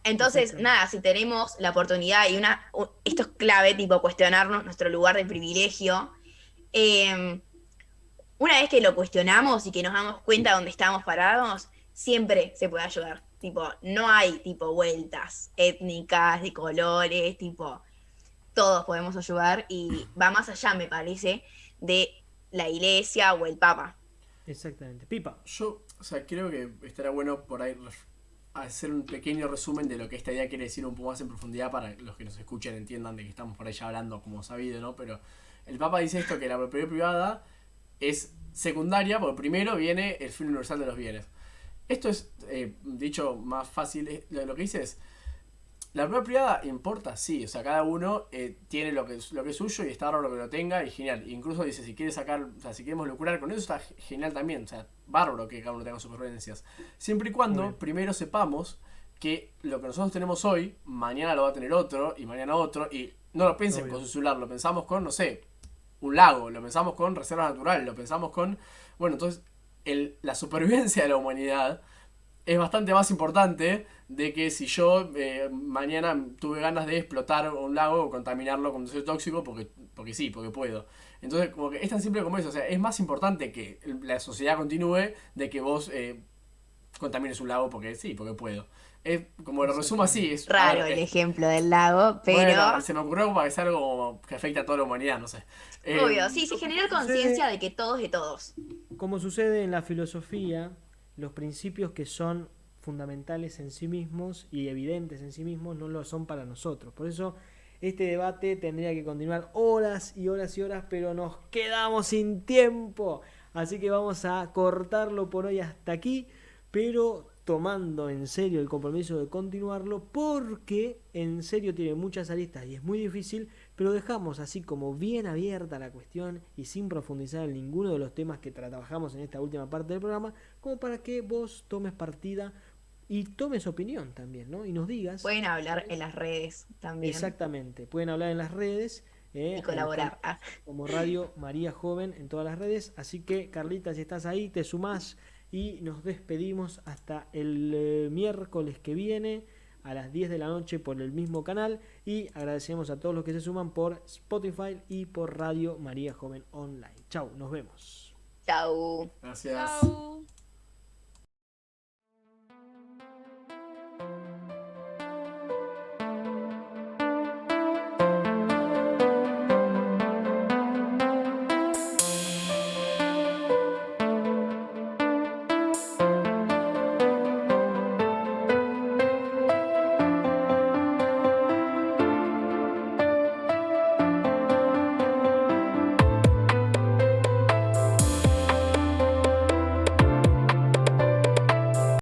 Speaker 4: entonces, nada, si tenemos la oportunidad y una, u- esto es clave, tipo, cuestionarnos nuestro lugar de privilegio. eh, una vez que lo cuestionamos y que nos damos cuenta de dónde estamos parados, siempre se puede ayudar. Tipo, no hay tipo vueltas étnicas, de colores, tipo, todos podemos ayudar y va más allá, me parece, de la iglesia o el papa.
Speaker 1: Exactamente. Pipa.
Speaker 2: Yo, o sea, creo que estaría bueno por ahí hacer un pequeño resumen de lo que esta idea quiere decir un poco más en profundidad para los que nos escuchen entiendan de que estamos por ahí ya hablando como sabido, ¿no? Pero el Papa dice esto, que la propiedad privada es secundaria, porque primero viene el fin universal de los bienes. Esto es, eh, dicho más fácil, lo que dice es, la propiedad privada importa, sí, o sea, cada uno eh, tiene lo que, es- lo que es suyo y está bárbaro que lo tenga y genial. Incluso dice, si quiere sacar, o sea, si queremos lucrar con eso está ge- genial también, o sea, bárbaro que cada uno tenga sus preferencias. Siempre y cuando primero sepamos que lo que nosotros tenemos hoy, mañana lo va a tener otro y mañana otro y no lo piensen
Speaker 1: Obvio.
Speaker 2: con su celular, lo pensamos con, no sé, un lago, lo pensamos con reservas naturales, lo pensamos con, bueno, entonces el- la supervivencia de la humanidad es bastante más importante de que si yo eh, mañana tuve ganas de explotar un lago o contaminarlo con deseo tóxico porque, porque sí, porque puedo. Entonces, como que es tan simple como eso, o sea, es más importante que la sociedad continúe de que vos eh, contamines un lago porque sí, porque puedo. Es, como lo resumo así, es
Speaker 4: Raro
Speaker 2: a ver,
Speaker 4: el
Speaker 2: es-
Speaker 4: ejemplo del lago, pero...
Speaker 2: bueno, se me ocurrió para que sea algo como que afecta a toda la humanidad, no sé. Eh,
Speaker 4: Obvio, sí, se genera conciencia de que todos de todos.
Speaker 1: Como sucede en la filosofía, los principios que son fundamentales en sí mismos y evidentes en sí mismos no lo son para nosotros. Por eso este debate tendría que continuar horas y horas y horas, pero nos quedamos sin tiempo. Así que vamos a cortarlo por hoy hasta aquí, pero tomando en serio el compromiso de continuarlo porque en serio tiene muchas aristas y es muy difícil, pero dejamos así como bien abierta la cuestión y sin profundizar en ninguno de los temas que tra- trabajamos en esta última parte del programa, como para que vos tomes partida y tomes opinión también, ¿no? Y nos digas
Speaker 4: Pueden hablar en las redes también
Speaker 1: exactamente. Pueden hablar en las redes. eh,
Speaker 4: y colaborar.
Speaker 1: Como Radio María Joven en todas las redes. Así que, Carlita, si estás ahí, te sumás y nos despedimos hasta el eh, miércoles que viene. A las 10 de la noche por el mismo canal y agradecemos a todos los que se suman por Spotify y por Radio María Joven Online. Chau, nos vemos.
Speaker 4: Chau.
Speaker 2: Gracias.
Speaker 3: Chau.